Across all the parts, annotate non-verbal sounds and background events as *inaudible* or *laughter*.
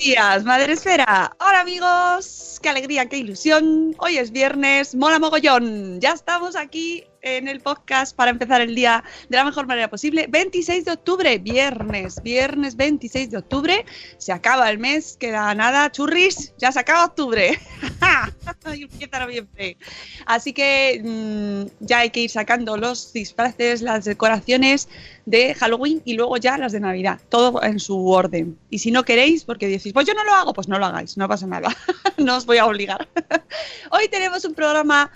días, Madre Esfera. Hola amigos, qué alegría, qué ilusión. Hoy es viernes, mola mogollón. Ya estamos aquí en el podcast para empezar el día de la mejor manera posible. 26 de octubre, viernes, viernes 26 de octubre. Se acaba el mes, queda nada, churris, ya se acaba octubre. *laughs* y empieza noviembre. Así que mmm, ya hay que ir sacando los disfraces, las decoraciones de Halloween y luego ya las de Navidad, todo en su orden. Y si no queréis, porque decís, pues yo no lo hago, pues no lo hagáis, no pasa nada, *laughs* no os voy a obligar. *laughs* Hoy tenemos un programa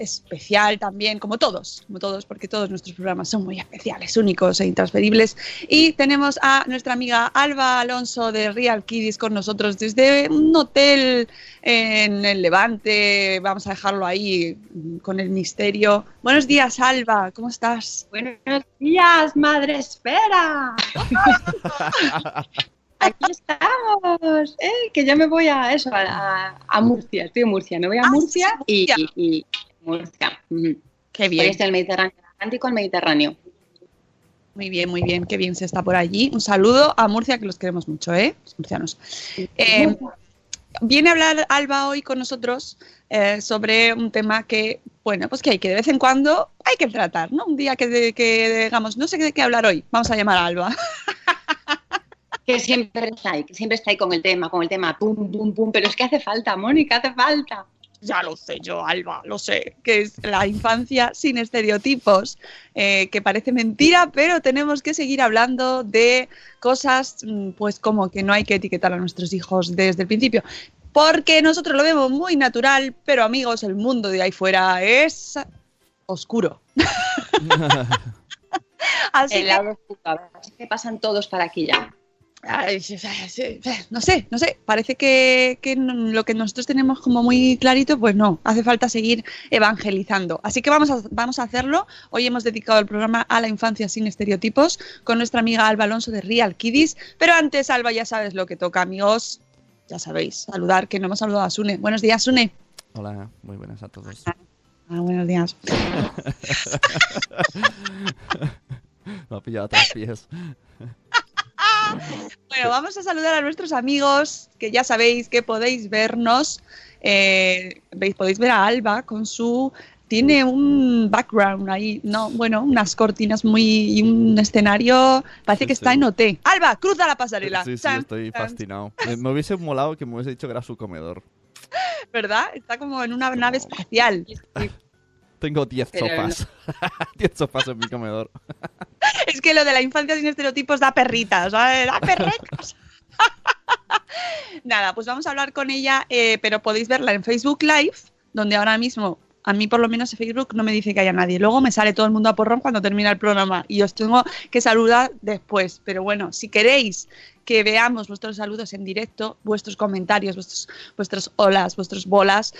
especial también, como todos, como todos, porque todos nuestros programas son muy especiales, únicos e intransferibles. Y tenemos a nuestra amiga Alba Alonso de Real Kiddies con nosotros desde un hotel en el Levante. Vamos a dejarlo ahí con el misterio. Buenos días, Alba, ¿cómo estás? Buenos días, Madre Esfera. *laughs* Aquí estamos, ¿eh? que yo me voy a eso, a, a, Murcia, estoy en Murcia, me voy a Ah, Murcia, sí, y, Murcia. y- y Murcia. Qué bien. Estoy el Mediterráneo, el Atlántico al Mediterráneo. Muy bien, muy bien, qué bien se está por allí. Un saludo a Murcia, que los queremos mucho, ¿eh? Murcianos. Eh, viene a hablar Alba hoy con nosotros eh, sobre un tema que, bueno, pues que hay que de vez en cuando hay que tratar, ¿no? Un día que, de- que digamos, no sé de qué hablar hoy, vamos a llamar a Alba. *laughs* Que siempre está ahí, que siempre está ahí con el tema, con el tema, pum, pum, pum, pero es que hace falta, Mónica, hace falta. Ya lo sé yo, Alba, lo sé, que es la infancia sin estereotipos, eh, que parece mentira, pero tenemos que seguir hablando de cosas, mm, pues como que no hay que etiquetar a nuestros hijos desde el principio, porque nosotros lo vemos muy natural, pero amigos, el mundo de ahí fuera es oscuro. *laughs* *laughs* Así El que lado oscuro, así que pasan todos para aquí ya. Ay, no sé, no sé, parece que, lo que nosotros tenemos como muy clarito, pues no, hace falta seguir evangelizando. Así que vamos a, vamos a hacerlo. Hoy hemos dedicado el programa a la infancia sin estereotipos con nuestra amiga Alba Alonso de Real Kiddies. Pero antes, Alba, ya sabes lo que toca, amigos. Ya sabéis, saludar, que no hemos saludado a Sune. Buenos días, Sune. Hola, muy buenas a todos. Ah, buenos días. *laughs* Me ha pillado a tres pies. Bueno, vamos a saludar a nuestros amigos, que ya sabéis que podéis vernos. eh, veis, podéis ver a Alba con su. Tiene un background ahí, no, bueno, unas cortinas muy. y un escenario. Parece Sí, que está sí. en OT. Alba, cruza la pasarela. Sí, sí, estoy fascinado. Me, me hubiese molado que me hubiese dicho que era su comedor. ¿Verdad? Está como en una nave espacial. Tengo 10 Pero sofás. *laughs* 10 sofás en mi comedor. *laughs* Es que lo de la infancia sin estereotipos da perritas, ¿sabes? Da perretas. *laughs* Nada, pues vamos a hablar con ella, eh, pero podéis verla en Facebook Live, donde ahora mismo, a mí por lo menos en Facebook no me dice que haya nadie. Luego me sale todo el mundo a porrón cuando termina el programa y os tengo que saludar después. Pero bueno, si queréis que veamos vuestros saludos en directo, vuestros comentarios, vuestros, vuestros olas, vuestros bolas,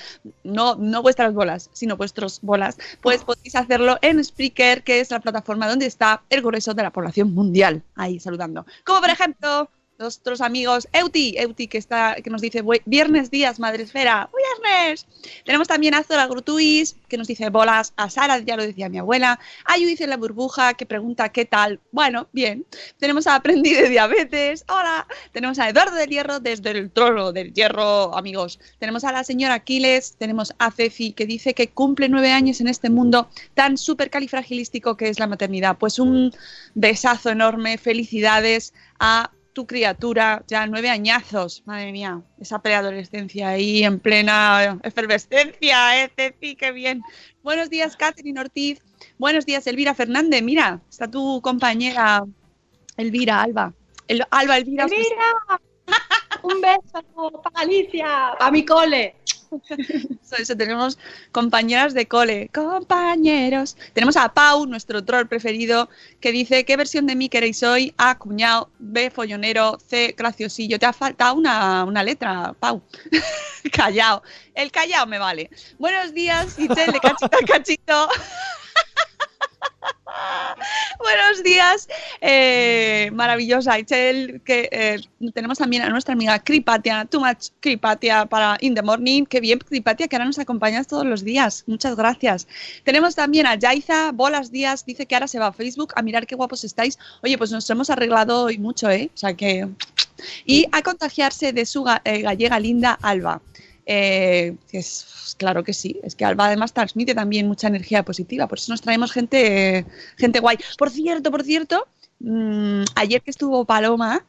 no, no vuestras bolas, sino vuestros bolas, pues podéis hacerlo en Spreaker, que es la plataforma donde está el grueso de la población mundial, ahí saludando. Como por ejemplo nuestros amigos Euti, Euti que está que nos dice "Bue- viernes días madresfera, viernes. Tenemos también a Zora Grutuis que nos dice bolas, a Sara, ya lo decía mi abuela, a Yu dice la burbuja que pregunta qué tal. Bueno, bien. Tenemos a Aprendí de Diabetes, hola. Tenemos a Eduardo del Hierro desde el trono del hierro, amigos. Tenemos a la señora Aquiles, tenemos a Cefi que dice que cumple nueve años en este mundo tan súper califragilístico que es la maternidad. Pues un besazo enorme, felicidades a tu criatura, ya nueve añazos, madre mía, esa preadolescencia ahí en plena efervescencia, ¿eh, Cefi? Qué bien. Buenos días, Catherine Ortiz. Buenos días, Elvira Fernández. Mira, está tu compañera Elvira, Alba. El- Alba, Elvira. ¡Elvira! *laughs* Un beso para Alicia, a mi cole. Eso, tenemos compañeras de cole, compañeros. Tenemos a Pau, nuestro troll preferido, que dice, ¿qué versión de mí queréis hoy? A, cuñado, B, follonero, C, graciosillo. Te ha faltado una, una letra, Pau. *laughs* callao. El callao me vale. Buenos días, Itzel, de cachito a cachito. *laughs* *laughs* Buenos días, eh, maravillosa Itzel, que eh, tenemos también a nuestra amiga Kripatia, too much Kripatia para In the Morning, qué bien Kripatia, que ahora nos acompañas todos los días, muchas gracias. Tenemos también a Yaiza, Bolas Díaz, dice que ahora se va a Facebook a mirar qué guapos estáis. Oye, pues nos hemos arreglado hoy mucho, ¿eh? O sea que... Y a contagiarse de su eh, gallega linda Alba. Eh, es, claro que sí, es que Alba además transmite también mucha energía positiva, por eso nos traemos gente, gente guay. Por cierto, por cierto, mm, ayer que estuvo Paloma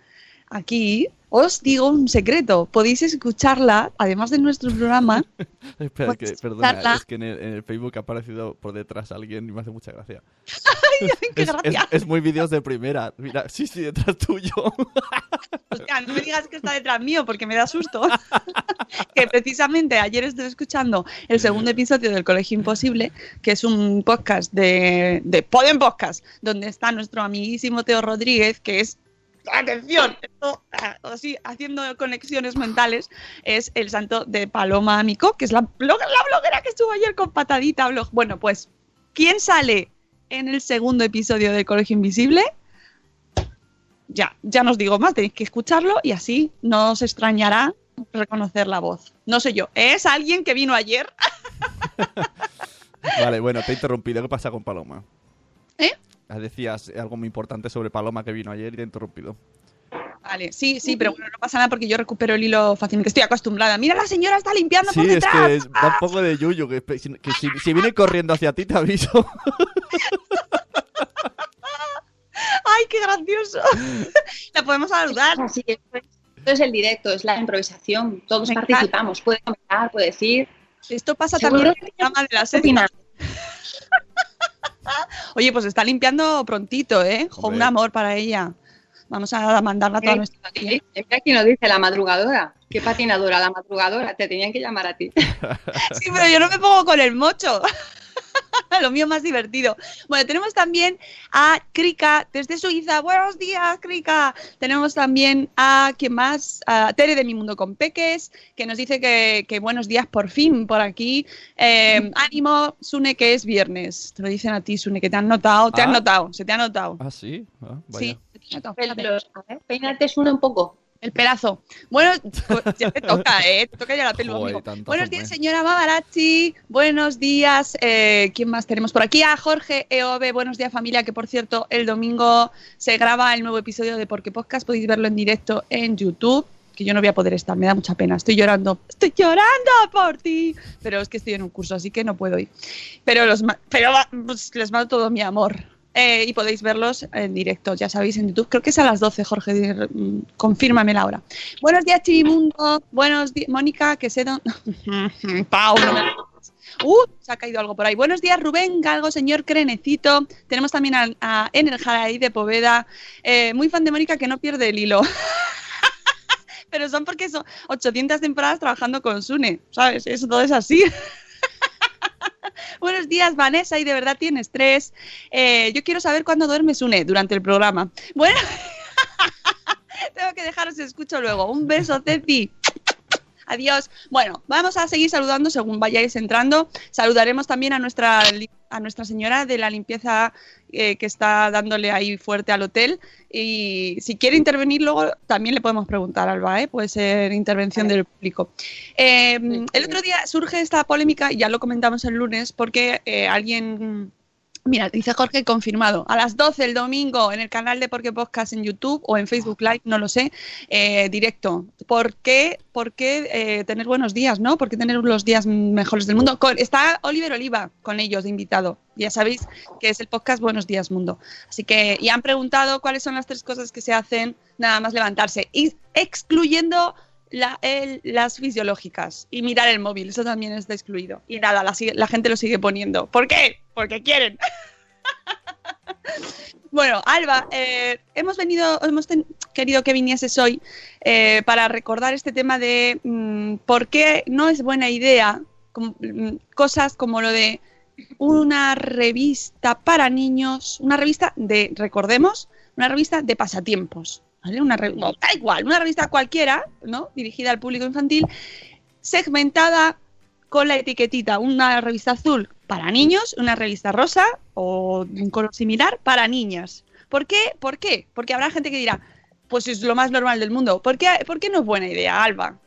aquí, os digo un secreto, podéis escucharla, además de nuestro programa, *laughs* Espera, que, perdona, escucharla. es que en el, en el Facebook ha aparecido por detrás alguien y me hace mucha gracia. *laughs* ¡Qué Es, gracia! es muy vídeos de primera. Mira, sí, sí, detrás tuyo. *laughs* Hostia, no me digas que está detrás mío porque me da susto. que precisamente ayer estuve escuchando el segundo episodio del Colegio Imposible, que es un podcast de, de Poden Podcast, donde está nuestro amiguísimo Teo Rodríguez, que es. Atención, esto, ah, así, haciendo conexiones mentales, es el santo de Paloma Amico, que es la, blog- la bloguera que estuvo ayer con patadita blog. Bueno, pues, ¿quién sale en el segundo episodio del Colegio Invisible? ya, ya no os digo más, tenéis que escucharlo y así no os extrañará reconocer la voz. No sé yo, es alguien que vino ayer. *laughs* Vale, bueno, te he interrumpido. ¿Qué pasa con Paloma? ¿Eh? Ah, Decías algo muy importante sobre Paloma que vino ayer y te he interrumpido. Vale, sí, sí, pero bueno, no pasa nada porque yo recupero el hilo fácilmente. Estoy acostumbrada. Mira, la señora está limpiando Sí, por es detrás. que es- da un poco de yuyu. Que, que si, que si- si viene corriendo hacia ti, te aviso. *laughs* ¡Ay, qué gracioso! *laughs* la podemos saludar. Así es, esto es el directo, es la improvisación. Todos Me encanta. participamos. Puede comentar, puede decir. Esto pasa también que en el programa de la ¿Qué serie. *laughs* Oye, pues está limpiando prontito, ¿eh? Jo, un amor para ella. Vamos a mandarla a toda Eh, nuestra audiencia. Sí, Mira aquí nos dice la madrugadora. ¿Qué patinadora? La madrugadora. Te tenían que llamar a ti. *laughs* Sí, pero yo no me pongo con el mocho. *laughs* Lo mío más divertido. Bueno, tenemos también a Krika desde Suiza. Buenos días, Krika. Tenemos también a, ¿quién más? A Tere de Mi Mundo con Peques, que nos dice que, que buenos días por fin por aquí. Eh, *laughs* ánimo, Sune, que es viernes. Te lo dicen a ti, Sune, que te han notado. Te han Ah. notado, se te ha notado. Ah, sí. Ah, Sí, vaya. se te ha notado. Peínate uno un poco. El pelazo. Bueno, pues ya te toca, *laughs* ¿eh? Te toca ya la pelo, Joder, amigo. Buenos días, eh. señora Mavarachi. Buenos días. eh, ¿Quién más tenemos por aquí? A Jorge EOB. Buenos días, familia. Que por cierto, el domingo se graba el nuevo episodio de Porque Podcast. Podéis verlo en directo en YouTube. Que yo no voy a poder estar, me da mucha pena. Estoy llorando. Estoy llorando por ti. Pero es que estoy en un curso, así que no puedo ir. Pero, los, pero va- pues, les mando todo mi amor. Eh, y podéis verlos en directo, ya sabéis, en YouTube. Creo que es a las 12, Jorge. mm, Confírmame la hora. Buenos días, Chivimundo. Buenos días, Mónica, que sé dónde. *laughs* Pau, Uh, se ha caído algo por ahí. Buenos días, Rubén Galgo, señor Crenecito. Tenemos también a, a Enerjar ahí de Poveda. Eh, muy fan de Mónica que no pierde el hilo. *laughs* Pero son porque son 800 temporadas trabajando con Sune, ¿sabes? Eso todo es así. *laughs* *laughs* Buenos días, Vanessa, y de verdad tienes tres. Eh, yo quiero saber cuándo duermes, Une, durante el programa. Bueno, *laughs* tengo que dejaros, escucho luego. Un beso, Ceci. Adiós. Bueno, vamos a seguir saludando según vayáis entrando. Saludaremos también a nuestra, a nuestra señora de la limpieza eh, que está dándole ahí fuerte al hotel. Y si quiere intervenir luego, también le podemos preguntar, Alba, ¿eh? puede ser intervención del público. Eh, el otro día surge esta polémica, y ya lo comentamos el lunes, porque eh, alguien Mira, dice Jorge confirmado. A las 12 el domingo en el canal de Porque Podcast en YouTube o en Facebook Live, no lo sé, eh, directo. ¿Por qué, por qué eh, tener buenos días, no? ¿Por qué tener los días mejores del mundo? Está Oliver Oliva con ellos de invitado. Ya sabéis que es el podcast Buenos Días Mundo. Así que, y han preguntado cuáles son las tres cosas que se hacen nada más levantarse. Y excluyendo la- el- las fisiológicas y mirar el móvil, eso también está excluido. Y nada, la, la gente lo sigue poniendo. ¿Por qué? Porque quieren. *laughs* bueno, Alba, eh, hemos venido, hemos querido que vinieses hoy eh, para recordar este tema de mm, por qué no es buena idea mm, cosas como lo de una revista para niños, una revista de, recordemos, una revista de pasatiempos. ¿Vale? Una re- no, da igual, una revista cualquiera, ¿no? Dirigida al público infantil, segmentada con la etiquetita, una revista azul para niños, una revista rosa o un color similar para niñas. ¿Por qué? ¿Por qué? Porque habrá gente que dirá, pues es lo más normal del mundo. ¿Por qué, por qué no es buena idea, Alba?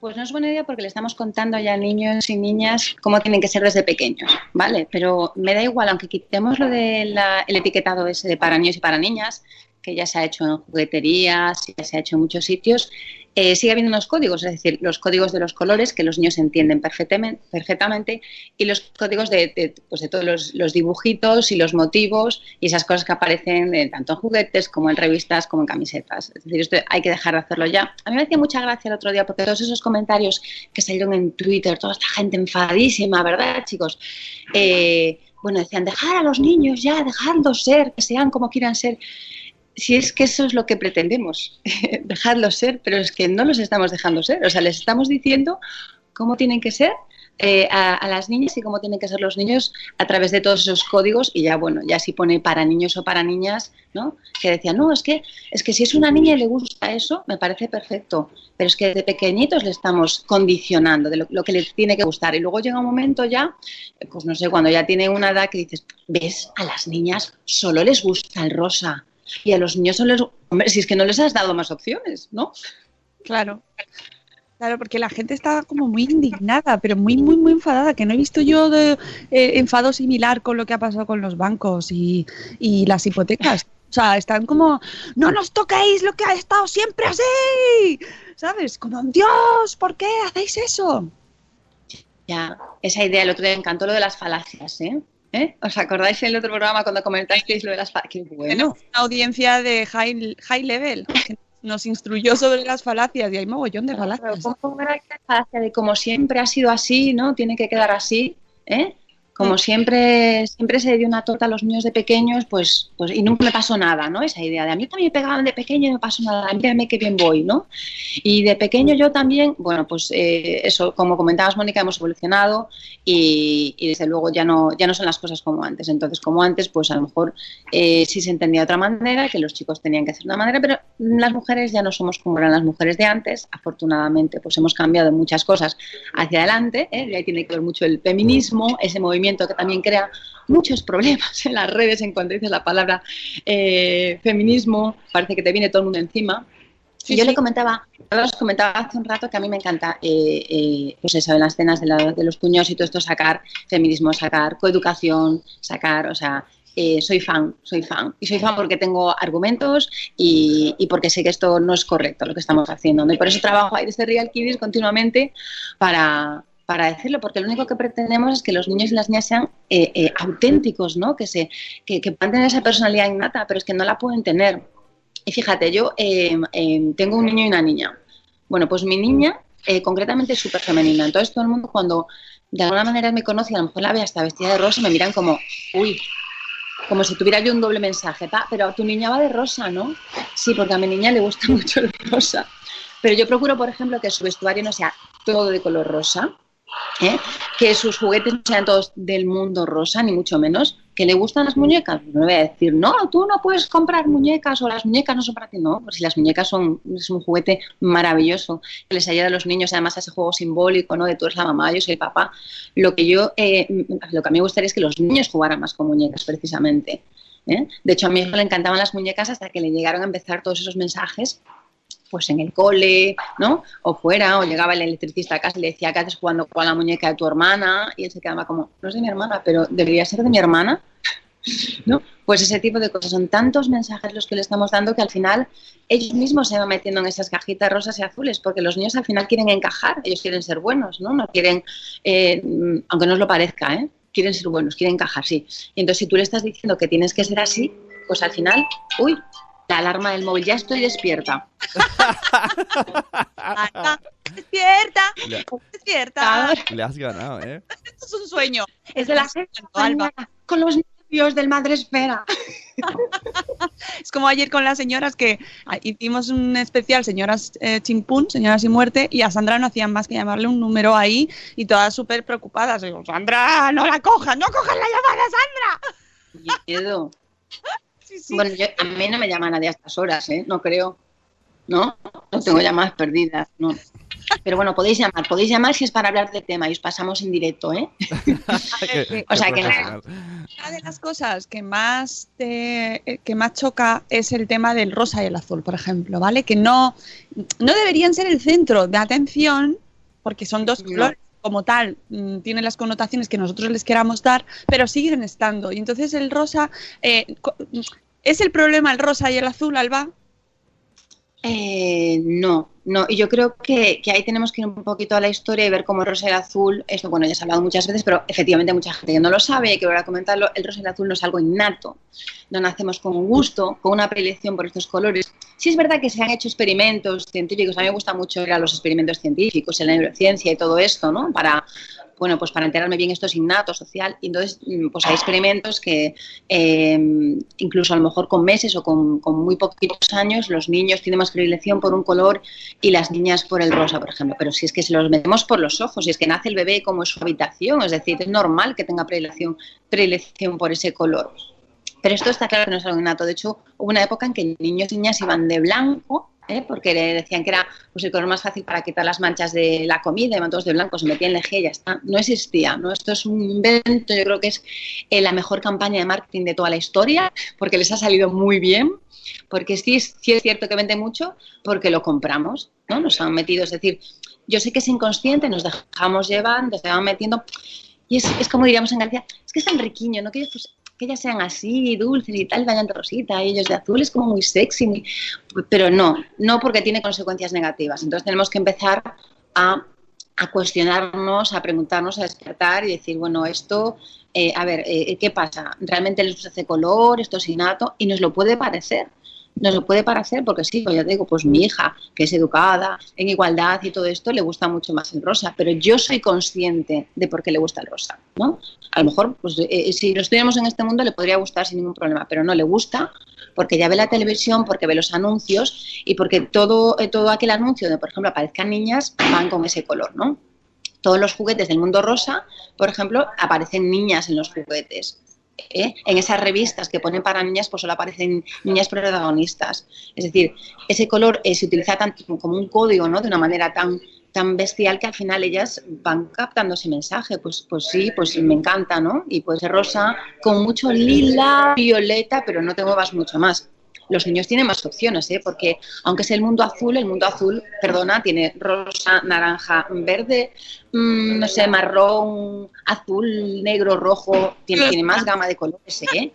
Pues no es buena idea porque le estamos contando ya a niños y niñas cómo tienen que ser desde pequeños, ¿vale? Pero me da igual, aunque quitemos lo del etiquetado ese de para niños y para niñas, que ya se ha hecho en jugueterías, ya se ha hecho en muchos sitios, eh, sigue habiendo unos códigos, es decir, los códigos de los colores que los niños entienden perfectamente, y los códigos de, pues de todos los, los dibujitos y los motivos y esas cosas que aparecen eh, tanto en juguetes como en revistas como en camisetas. Es decir, esto hay que dejar de hacerlo ya. A mí me hacía mucha gracia el otro día porque todos esos comentarios que salieron en Twitter, toda esta gente enfadísima, ¿verdad, chicos? Eh, bueno, decían, dejar a los niños ya, dejarlos ser, que sean como quieran ser si es que eso es lo que pretendemos, *laughs* dejarlos ser, pero es que no los estamos dejando ser, o sea, les estamos diciendo cómo tienen que ser eh, a, las niñas y cómo tienen que ser los niños a través de todos esos códigos. Y ya bueno, ya si pone para niños o para niñas, ¿no? Que decían, no, es que, es que si es una niña y le gusta eso, me parece perfecto, pero es que de pequeñitos le estamos condicionando de lo, lo que le tiene que gustar. Y luego llega un momento ya, pues no sé, cuando ya tiene una edad que dices, ves, a las niñas solo les gusta el rosa, y a los niños son los... Hombre, si es que no les has dado más opciones, ¿no? Claro. Claro, porque la gente está como muy indignada, pero muy, muy, muy enfadada, que no he visto yo de eh, enfado similar con lo que ha pasado con los bancos y, y, las hipotecas. O sea, están como, no nos toquéis lo que ha estado siempre así, ¿sabes? Como, Dios, ¿por qué hacéis eso? Ya, esa idea, el otro día encantó lo de las falacias, ¿eh? ¿Eh? ¿Os acordáis en el otro programa cuando comentasteis lo de las falacias? Qué bueno. Una audiencia de high, high level nos instruyó sobre las falacias y hay mogollón de falacias. ¿Cómo era la falacia de como siempre ha sido así, ¿no? Tiene que quedar así, ¿eh? Como sí. siempre, siempre se dio una torta a los niños de pequeños, pues, pues, y nunca me pasó nada, ¿no? Esa idea de a mí también me pegaban de pequeño y no me pasó nada, mírame qué bien voy, ¿no? Y de pequeño yo también, bueno, pues eh, eso, como comentabas, Mónica, hemos evolucionado y, y, desde luego ya no, ya no son las cosas como antes. Entonces, como antes, pues a lo mejor eh, sí se entendía de otra manera, que los chicos tenían que hacer de una manera, pero las mujeres ya no somos como eran las mujeres de antes. Afortunadamente, pues hemos cambiado muchas cosas hacia adelante, ¿eh? y ahí tiene que ver mucho el feminismo, ese movimiento que también crea muchos problemas en las redes en cuanto dices la palabra eh, feminismo, parece que te viene todo el mundo encima. Sí, y yo sí. le comentaba, os comentaba hace un rato que a mí me encanta, eh, eh, pues eso, en las cenas de, la, de, los puños y todo esto, sacar feminismo, sacar coeducación, sacar, o sea, eh, soy fan, soy fan. Y soy fan porque tengo argumentos y, y, porque sé que esto no es correcto lo que estamos haciendo. Y por eso trabajo ahí desde Real Kiddies continuamente para, para decirlo, porque lo único que pretendemos es que los niños y las niñas sean eh, eh, auténticos, ¿no? Que, se, que, puedan tener esa personalidad innata, pero es que no la pueden tener. Y fíjate, yo eh, tengo un niño y una niña. Bueno, pues mi niña concretamente es súper femenina. Entonces todo el mundo cuando de alguna manera me conoce, a lo mejor la ve hasta vestida de rosa, me miran como, uy, como si tuviera yo un doble mensaje, ¿ta? pero tu niña va de rosa, ¿no? Sí, porque a mi niña le gusta *laughs* mucho el rosa. Pero yo procuro, por ejemplo, que su vestuario no sea todo de color rosa, ¿eh? que sus juguetes no sean todos del mundo rosa, ni mucho menos, que le gustan las muñecas. No le voy a decir, no, tú no puedes comprar muñecas o las muñecas no son para ti. No, pues si las muñecas son es un juguete maravilloso que les ayuda a los niños, además a ese juego simbólico, ¿no? De tú eres la mamá, yo soy el papá. Lo que yo, eh, lo que a mí me gustaría es que los niños jugaran más con muñecas, precisamente. ¿eh? De hecho, a mi hijo le encantaban las muñecas hasta que le llegaron a empezar todos esos mensajes pues en el cole, ¿no? O fuera, o llegaba el electricista a casa y le decía, ¿qué haces jugando con la muñeca de tu hermana? Y él se quedaba como, no es de mi hermana, pero debería ser de mi hermana, *laughs* ¿no? Pues ese tipo de cosas. Son tantos mensajes los que le estamos dando que al final ellos mismos se van metiendo en esas cajitas rosas y azules, porque los niños al final quieren encajar, ellos quieren ser buenos, ¿no? No quieren, eh, aunque no os lo parezca, ¿eh? Quieren ser buenos, quieren encajar, sí. Y entonces si tú le estás diciendo que tienes que ser así, pues al final, uy, la alarma del móvil, ya estoy despierta. *laughs* despierta, Le- despierta. Le has ganado, ¿eh? Esto es un sueño. Es de la Alba. con los nervios del Madre Esfera. *laughs* Es como ayer con las señoras que ah, hicimos un especial, señoras eh, chimpún, señoras sin muerte, y a Sandra no hacían más que llamarle un número ahí y todas súper preocupadas. Digo, Sandra, no la cojas, no cojas la llamada, Sandra. Miedo. *laughs* Sí, sí. Bueno, yo- a mí no me llama nadie a estas horas, ¿eh? No creo. ¿No? No tengo llamadas perdidas, no. Pero bueno, podéis llamar, podéis llamar si es para hablar del tema y os pasamos en directo, ¿eh? Qué- *laughs* O sea que profesional. Una de las cosas que más te- eh, que más choca es el tema del rosa y el azul, por ejemplo, ¿vale? Que no, no deberían ser el centro de atención, porque son dos No. colores como tal, mm, tienen las connotaciones que nosotros les queramos dar, pero siguen estando. Y entonces el rosa, eh, ¿es el problema el rosa y el azul, Alba? Eh, no, no. Y yo creo que, que ahí tenemos que ir un poquito a la historia y ver cómo el rosa y el azul, esto bueno, ya se ha hablado muchas veces, pero efectivamente mucha gente que no lo sabe y que volver a comentarlo. El rosa y el azul no es algo innato. No nacemos con gusto, con una predilección por estos colores. Sí es verdad que se han hecho experimentos científicos. A mí me gusta mucho ir a los experimentos científicos, en la neurociencia y todo esto, ¿no? Para, bueno, pues para enterarme bien esto es innato, social. Y entonces, mm, pues hay experimentos que eh, incluso a lo mejor con meses o con, con muy poquitos años los niños tienen más predilección por un color y las niñas por el rosa, por ejemplo. Pero si es que se los metemos por los ojos, si es que nace el bebé como es su habitación, es decir, es normal que tenga predilección, predilección por ese color. Pero esto está claro que no es algo innato. De hecho, hubo una época en que niños y niñas iban de blanco, ¿eh? porque le decían que era pues, el color más fácil para quitar las manchas de la comida, iban todos de blanco, se metían lejía y ya está. No existía, ¿no? Esto es un invento, yo creo que es eh, la mejor campaña de marketing de toda la historia, porque les ha salido muy bien, porque sí, sí es cierto que vende mucho, porque lo compramos, ¿no? Nos han metido, es decir, yo sé que es inconsciente, nos dejamos llevar, nos van metiendo, y es, es como diríamos en Galicia, es que es tan riquiño, ¿no? Que pues, que ellas sean así, dulces y tal, vayan de rosita, y ellos de azul, es como muy sexy, pero no, no porque tiene consecuencias negativas. Entonces tenemos que empezar a, a cuestionarnos, a preguntarnos, a despertar y decir, bueno, esto, eh, a ver, eh, ¿qué pasa? ¿Realmente les ese color? ¿Esto es innato? Y nos lo puede parecer. Nos lo puede parecer porque sí, pues ya te digo, pues mi hija, que es educada, en igualdad y todo esto, le gusta mucho más el rosa, pero yo soy consciente de por qué le gusta el rosa, ¿no? A lo mejor, pues eh, si lo estuviéramos en este mundo le podría gustar sin ningún problema, pero no le gusta porque ya ve la televisión, porque ve los anuncios y porque todo, eh, todo aquel anuncio donde, por ejemplo, aparezcan niñas, van con ese color, ¿no? Todos los juguetes del mundo rosa, por ejemplo, aparecen niñas en los juguetes. ¿Eh? En esas revistas que ponen para niñas, pues solo aparecen niñas protagonistas. Es decir, ese color eh, se utiliza tanto como un código, ¿no? De una manera tan, tan bestial que al final ellas van captando ese mensaje. Pues, pues sí, pues me encanta, ¿no? Y puede ser rosa con mucho lila, violeta, pero no te muevas mucho más. Los niños tienen más opciones, ¿eh? porque aunque es el mundo azul, el mundo azul, perdona, tiene rosa, naranja, verde, mm, no sé, marrón, azul, negro, rojo, tiene, tiene más gama de colores, ¿eh?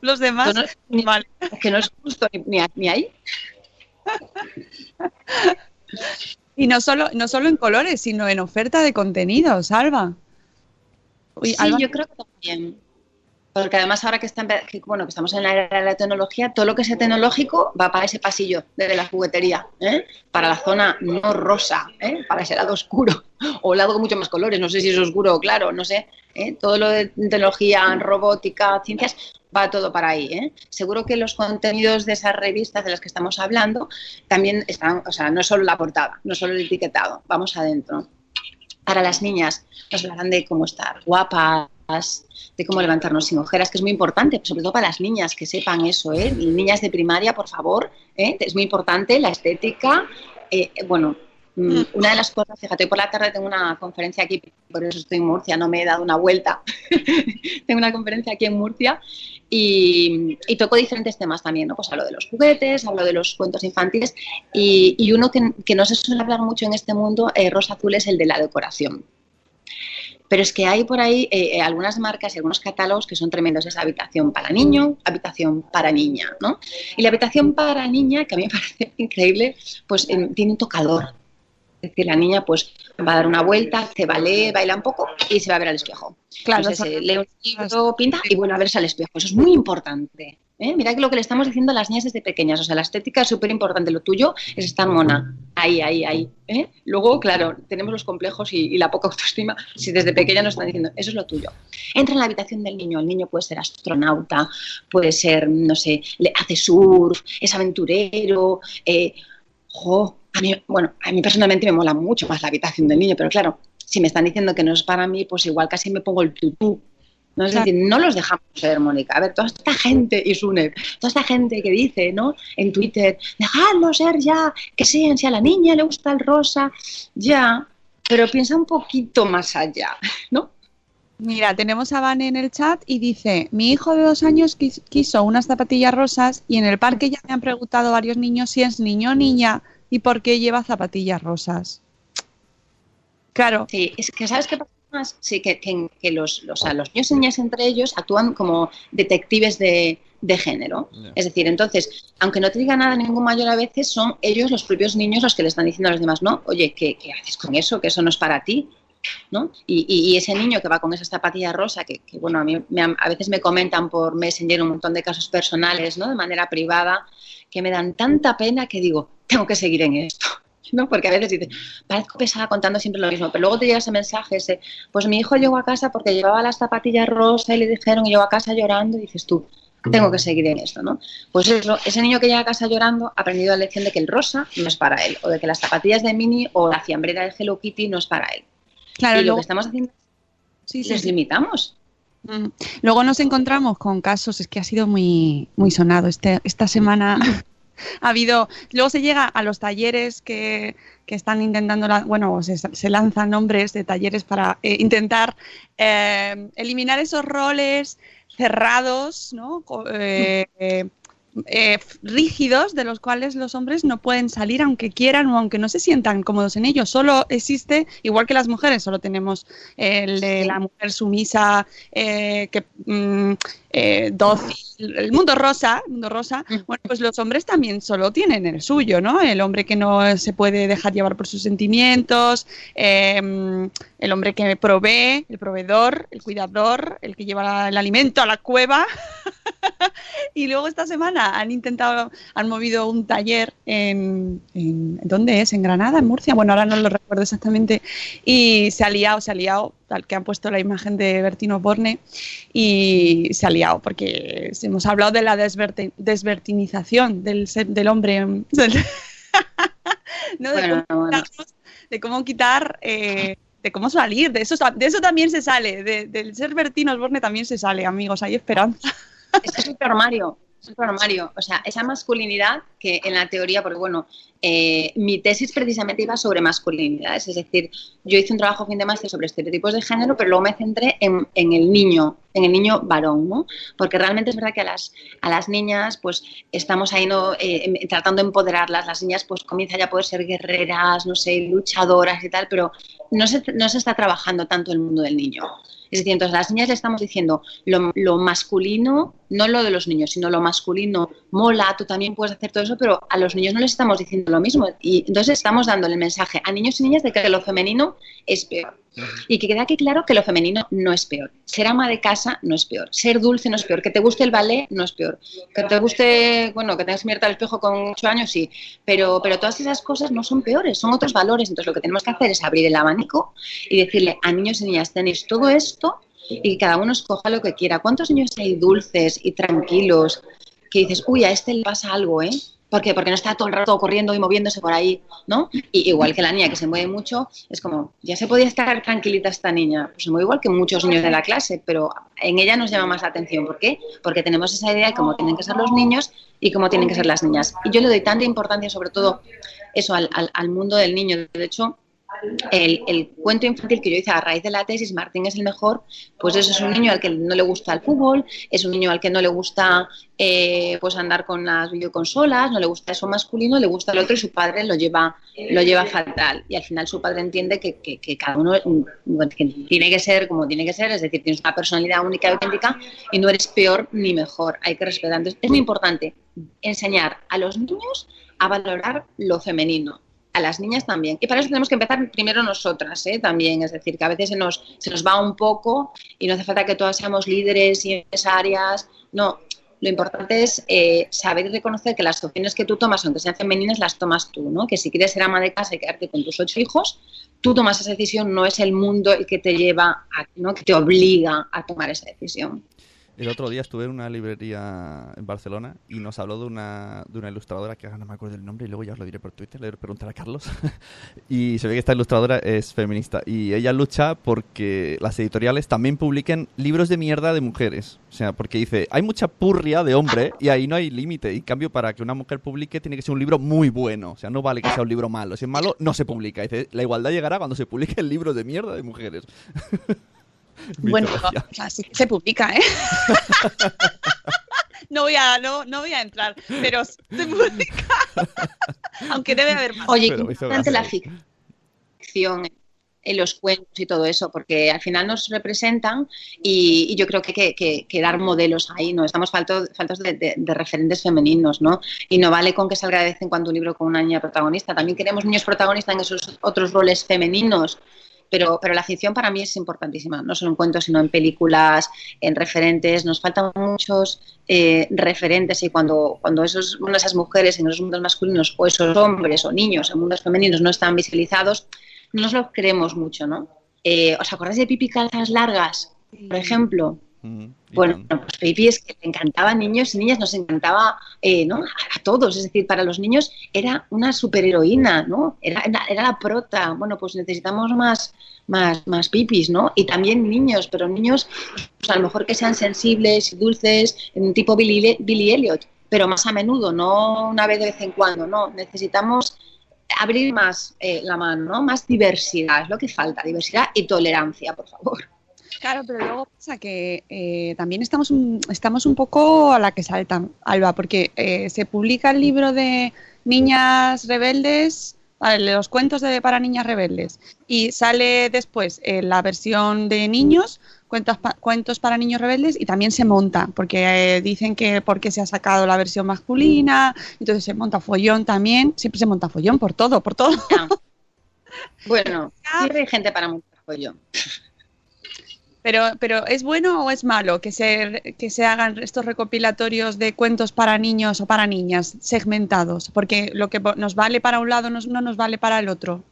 Los demás, Yo no- ni- vale. es que no es justo ni, ni, ni ahí. Y no solo, no solo en colores, sino en oferta de contenidos, Alba. Uy, sí, Alba, yo creo que también. Porque además ahora que, que, estamos en la era de la tecnología, todo lo que sea tecnológico va para ese pasillo de la juguetería, ¿eh? para la zona no rosa, ¿eh? para ese lado oscuro, *laughs* o lado con muchos más colores, no sé si es oscuro o claro, no sé. ¿eh? Todo lo de tecnología, robótica, ciencias, va todo para ahí. ¿eh? Seguro que los contenidos de esas revistas de las que estamos hablando también están, o sea, no solo la portada, no solo el etiquetado, vamos adentro. Para las niñas nos hablarán de cómo estar guapas, de cómo levantarnos sin ojeras, que es muy importante, sobre todo para las niñas que sepan eso, ¿eh? Niñas de primaria, por favor, ¿eh? es muy importante la estética. Eh, bueno, mm, una de las cosas, fíjate, hoy por la tarde tengo una conferencia aquí, por eso estoy en Murcia, no me he dado una vuelta. *laughs* tengo una conferencia aquí en Murcia y, y, toco diferentes temas también, ¿no? Pues hablo de los juguetes, hablo de los cuentos infantiles y, y uno que, que, no se suele hablar mucho en este mundo, eh, Rosa Azul, es el de la decoración. Pero es que hay por ahí eh, algunas marcas y algunos catálogos que son tremendos. Es habitación para niño, habitación para niña, ¿no? Y la habitación para niña, que a mí me *laughs* parece increíble, pues eh, tiene un tocador. Es decir, la niña pues va a dar una vuelta, se va a leer, baila un poco y se va a ver al espejo. Claro, Entonces, eh, lee un libro, pinta y vuelve a verse al espejo. Eso es muy importante. ¿Eh? Mira que lo que le estamos diciendo a las niñas desde pequeñas. O sea, la estética es súper importante. Lo tuyo es estar mona. Ahí, ahí, ahí. ¿eh? Luego, claro, tenemos los complejos y, y, la poca *laughs* autoestima. Si desde pequeña nos están diciendo, eso es lo tuyo. Entra en la habitación del niño. El niño puede ser astronauta, puede ser, no sé, le hace surf, es aventurero. Eh, jo, a mí, bueno, a mí personalmente me mola mucho más la habitación del niño, pero claro, si me están diciendo que no es para mí, pues igual casi me pongo el tutú. ¿No? Es claro. decir, no los dejamos ser, Mónica. A ver, toda esta gente, y Sune, toda esta gente que dice, ¿no? En Twitter, dejadlo ser ya, que sean, si a la niña le gusta el rosa, ya, pero piensa un poquito más allá, ¿no? Mira, tenemos a Vane en el chat y dice, mi hijo de dos años quiso unas zapatillas rosas y en el parque ya me han preguntado varios niños si es niño o niña y por qué lleva zapatillas rosas. Claro. Sí, es que ¿sabes qué pasa más? Sí, que, que, que los, los, los niños y niñas entre ellos actúan como detectives de, de género. Yeah. Es decir, entonces, aunque no te diga nada ningún mayor a veces, son ellos los propios niños los que le están diciendo a los demás, no, oye, ¿qué, qué haces con eso? Que eso no es para ti. ¿no? Y, y, y, ese niño que va con esas zapatillas rosa, que, que bueno, a mí me, a veces me comentan por Messenger un montón de casos personales, ¿no? De manera privada, que me dan tanta pena que digo, tengo que seguir en esto. *laughs* ¿no? Porque a veces dices, parezco pesada contando siempre lo mismo, pero luego te llega ese mensaje, ese, pues mi hijo llegó a casa porque llevaba las zapatillas rosa y le dijeron, y llegó a casa llorando, y dices tú, tengo que seguir en esto, ¿no? Pues eso, ese niño que llega a casa llorando ha aprendido la lección de que el rosa no es para él, o de que las zapatillas de Mini o la fiambrera de Hello Kitty no es para él. Claro, y lo que estamos haciendo sí, sí, les sí. limitamos. Mm. Luego nos encontramos con casos, es que ha sido muy, muy sonado este, esta semana. *laughs* ha habido, luego se llega a los talleres que, que están intentando, bueno, se, se, lanzan nombres de talleres para eh, intentar eh, eliminar esos roles cerrados, ¿no? Eh, eh, rígidos de los cuales los hombres no pueden salir aunque quieran o aunque no se sientan cómodos en ellos. Solo existe, igual que las mujeres, solo tenemos el de la mujer sumisa, eh, que mm, eh, dócil, el mundo rosa, el mundo rosa. Bueno, pues los hombres también solo tienen el suyo, ¿no? El hombre que no se puede dejar llevar por sus sentimientos, el hombre que provee, el proveedor, el cuidador, el que lleva el alimento a la cueva. *laughs* y luego esta semana han intentado, han movido un taller en, en, ¿dónde es? ¿En Granada? ¿En Murcia? Bueno, ahora no lo recuerdo exactamente. Y se ha liado, se ha liado, tal que han puesto la imagen de Bertino Borne y se ha liado porque hemos hablado de la desverti desvertinización del, del hombre. *laughs* ¿no? de, bueno, cómo bueno. de, cómo quitar... Eh, de cómo salir, de eso, de eso también se sale, de, del ser Bertino Osborne también se sale, amigos, hay esperanza. Es un armario, es un armario. O sea, esa masculinidad que en la teoría, porque bueno, eh, mi tesis precisamente iba sobre masculinidades, es decir, yo hice un trabajo fin de máster sobre estereotipos de género, pero luego me centré en, en, el niño, en el niño varón, ¿no? Porque realmente es verdad que a las, a las niñas, pues estamos ahí ¿no? Eh, tratando de empoderarlas, las niñas pues comienzan ya a poder ser guerreras, no sé, luchadoras y tal, pero no se, no se está trabajando tanto el mundo del niño. Es decir, entonces a las niñas le estamos diciendo lo, lo, masculino, no lo de los niños, sino lo masculino, mola, tú también puedes hacer todo eso, pero a los niños no les estamos diciendo lo mismo. Y entonces estamos dándole el mensaje a niños y niñas de que lo femenino es peor. Y que quede aquí claro que lo femenino no es peor. Ser ama de casa no es peor. Ser dulce no es peor. Que te guste el ballet no es peor. Que te guste, bueno, que tengas mirarte al espejo con ocho años, sí. Pero, pero todas esas cosas no son peores, son otros valores. Entonces lo que tenemos que hacer es abrir el abanico y decirle a niños y niñas, tenéis todo esto y cada uno escoja lo que quiera. ¿Cuántos niños hay dulces y tranquilos que dices, uy, a este le pasa algo, ¿eh? ¿Por qué? Porque no está todo el rato corriendo y moviéndose por ahí, ¿no? Y igual que la niña que se mueve mucho, es como, ya se podía estar tranquilita esta niña. Pues se mueve igual que muchos niños de la clase, pero en ella nos llama más la atención. ¿Por qué? Porque tenemos esa idea de cómo tienen que ser los niños y cómo tienen que ser las niñas. Y yo le doy tanta importancia, sobre todo, eso, al, al, al mundo del niño. De hecho, el, el, cuento infantil que yo hice a raíz de la tesis, Martín es el mejor, pues eso es un niño al que no le gusta el fútbol, es un niño al que no le gusta eh, pues andar con las videoconsolas, no le gusta eso masculino, le gusta el otro y su padre lo lleva, lo lleva fatal. Y al final su padre entiende que, que, cada uno que tiene que ser como tiene que ser, es decir, tienes una personalidad única y auténtica y no eres peor ni mejor, hay que respetar. Entonces es muy importante enseñar a los niños a valorar lo femenino, a las niñas también. Y para eso tenemos que empezar primero nosotras ¿eh? también, es decir, que a veces se nos, se nos va un poco y no hace falta que todas seamos líderes y empresarias, no. Lo importante es eh, saber y reconocer que las opciones que tú tomas, aunque sean femeninas, las tomas tú, ¿no? Que si quieres ser ama de casa y quedarte con tus ocho hijos, tú tomas esa decisión, no es el mundo el que te lleva, a, ¿no? que te obliga a tomar esa decisión. El otro día estuve en una librería en Barcelona y nos habló de una, de una ilustradora que ahora no me acuerdo el nombre y luego ya os lo diré por Twitter, le preguntar a Carlos. *laughs* y se ve que esta ilustradora es feminista y ella lucha porque las editoriales también publiquen libros de mierda de mujeres. O sea, porque dice, hay mucha purria de hombre y ahí no hay límite. Y cambio, para que una mujer publique tiene que ser un libro muy bueno. O sea, no vale que sea un libro malo. Si es malo, no se publica. Dice, la igualdad llegará cuando se publique el *laughs* libro de mierda de mujeres. *laughs* Bueno, así se publica, ¿eh? *laughs* no, voy a, no, no voy a entrar, pero se publica. *laughs* Aunque debe haber más. Oye, qué importante la ficción en los cuentos y todo eso, porque al final nos representan y, y yo creo que hay que, que, que, dar modelos ahí, ¿no? Estamos faltos, faltos de, de, de, referentes femeninos, ¿no? Y no vale con que salga de vez en cuando un libro con una niña protagonista, también queremos niños protagonistas en esos otros roles femeninos pero, pero la ficción para mí es importantísima, no solo en cuentos, sino en películas, en referentes. Nos faltan muchos eh, referentes y cuando, cuando esos, bueno, esas mujeres en esos mundos masculinos o esos hombres o niños en mundos femeninos no están visualizados, no nos lo creemos mucho, ¿no? Eh, ¿Os acordáis de Pipi Calzas Largas, por ejemplo? Mm, bueno, pues Pipi es que le encantaba a niños y niñas, nos encantaba eh, ¿no? a, todos, es decir, para los niños era una superheroína, ¿no? Era, era la prota. Bueno, pues necesitamos más, más, más pipis, ¿no? Y también niños, pero niños pues a lo mejor que sean sensibles y dulces, tipo Billy, Billy Elliot, pero más a menudo, no una vez de vez en cuando, no. Necesitamos abrir más eh, la mano, ¿no? Más diversidad, es lo que falta, diversidad y tolerancia, por favor. Claro, pero luego pasa que eh, también estamos un, estamos un poco a la que saltan, Alba, porque eh, se publica el libro de Niñas Rebeldes, los cuentos de, para niñas rebeldes, y sale después eh, la versión de niños, cuentos, pa, cuentos para niños rebeldes, y también se monta, porque dicen que porque se ha sacado la versión masculina, entonces se monta follón también, siempre se monta follón por todo, por todo. *laughs* Bueno, siempre hay gente para montar follón. *laughs* Pero, pero ¿es bueno o es malo que se, que se hagan estos recopilatorios de cuentos para niños o para niñas segmentados? Porque lo que nos vale para un lado no, no nos vale para el otro.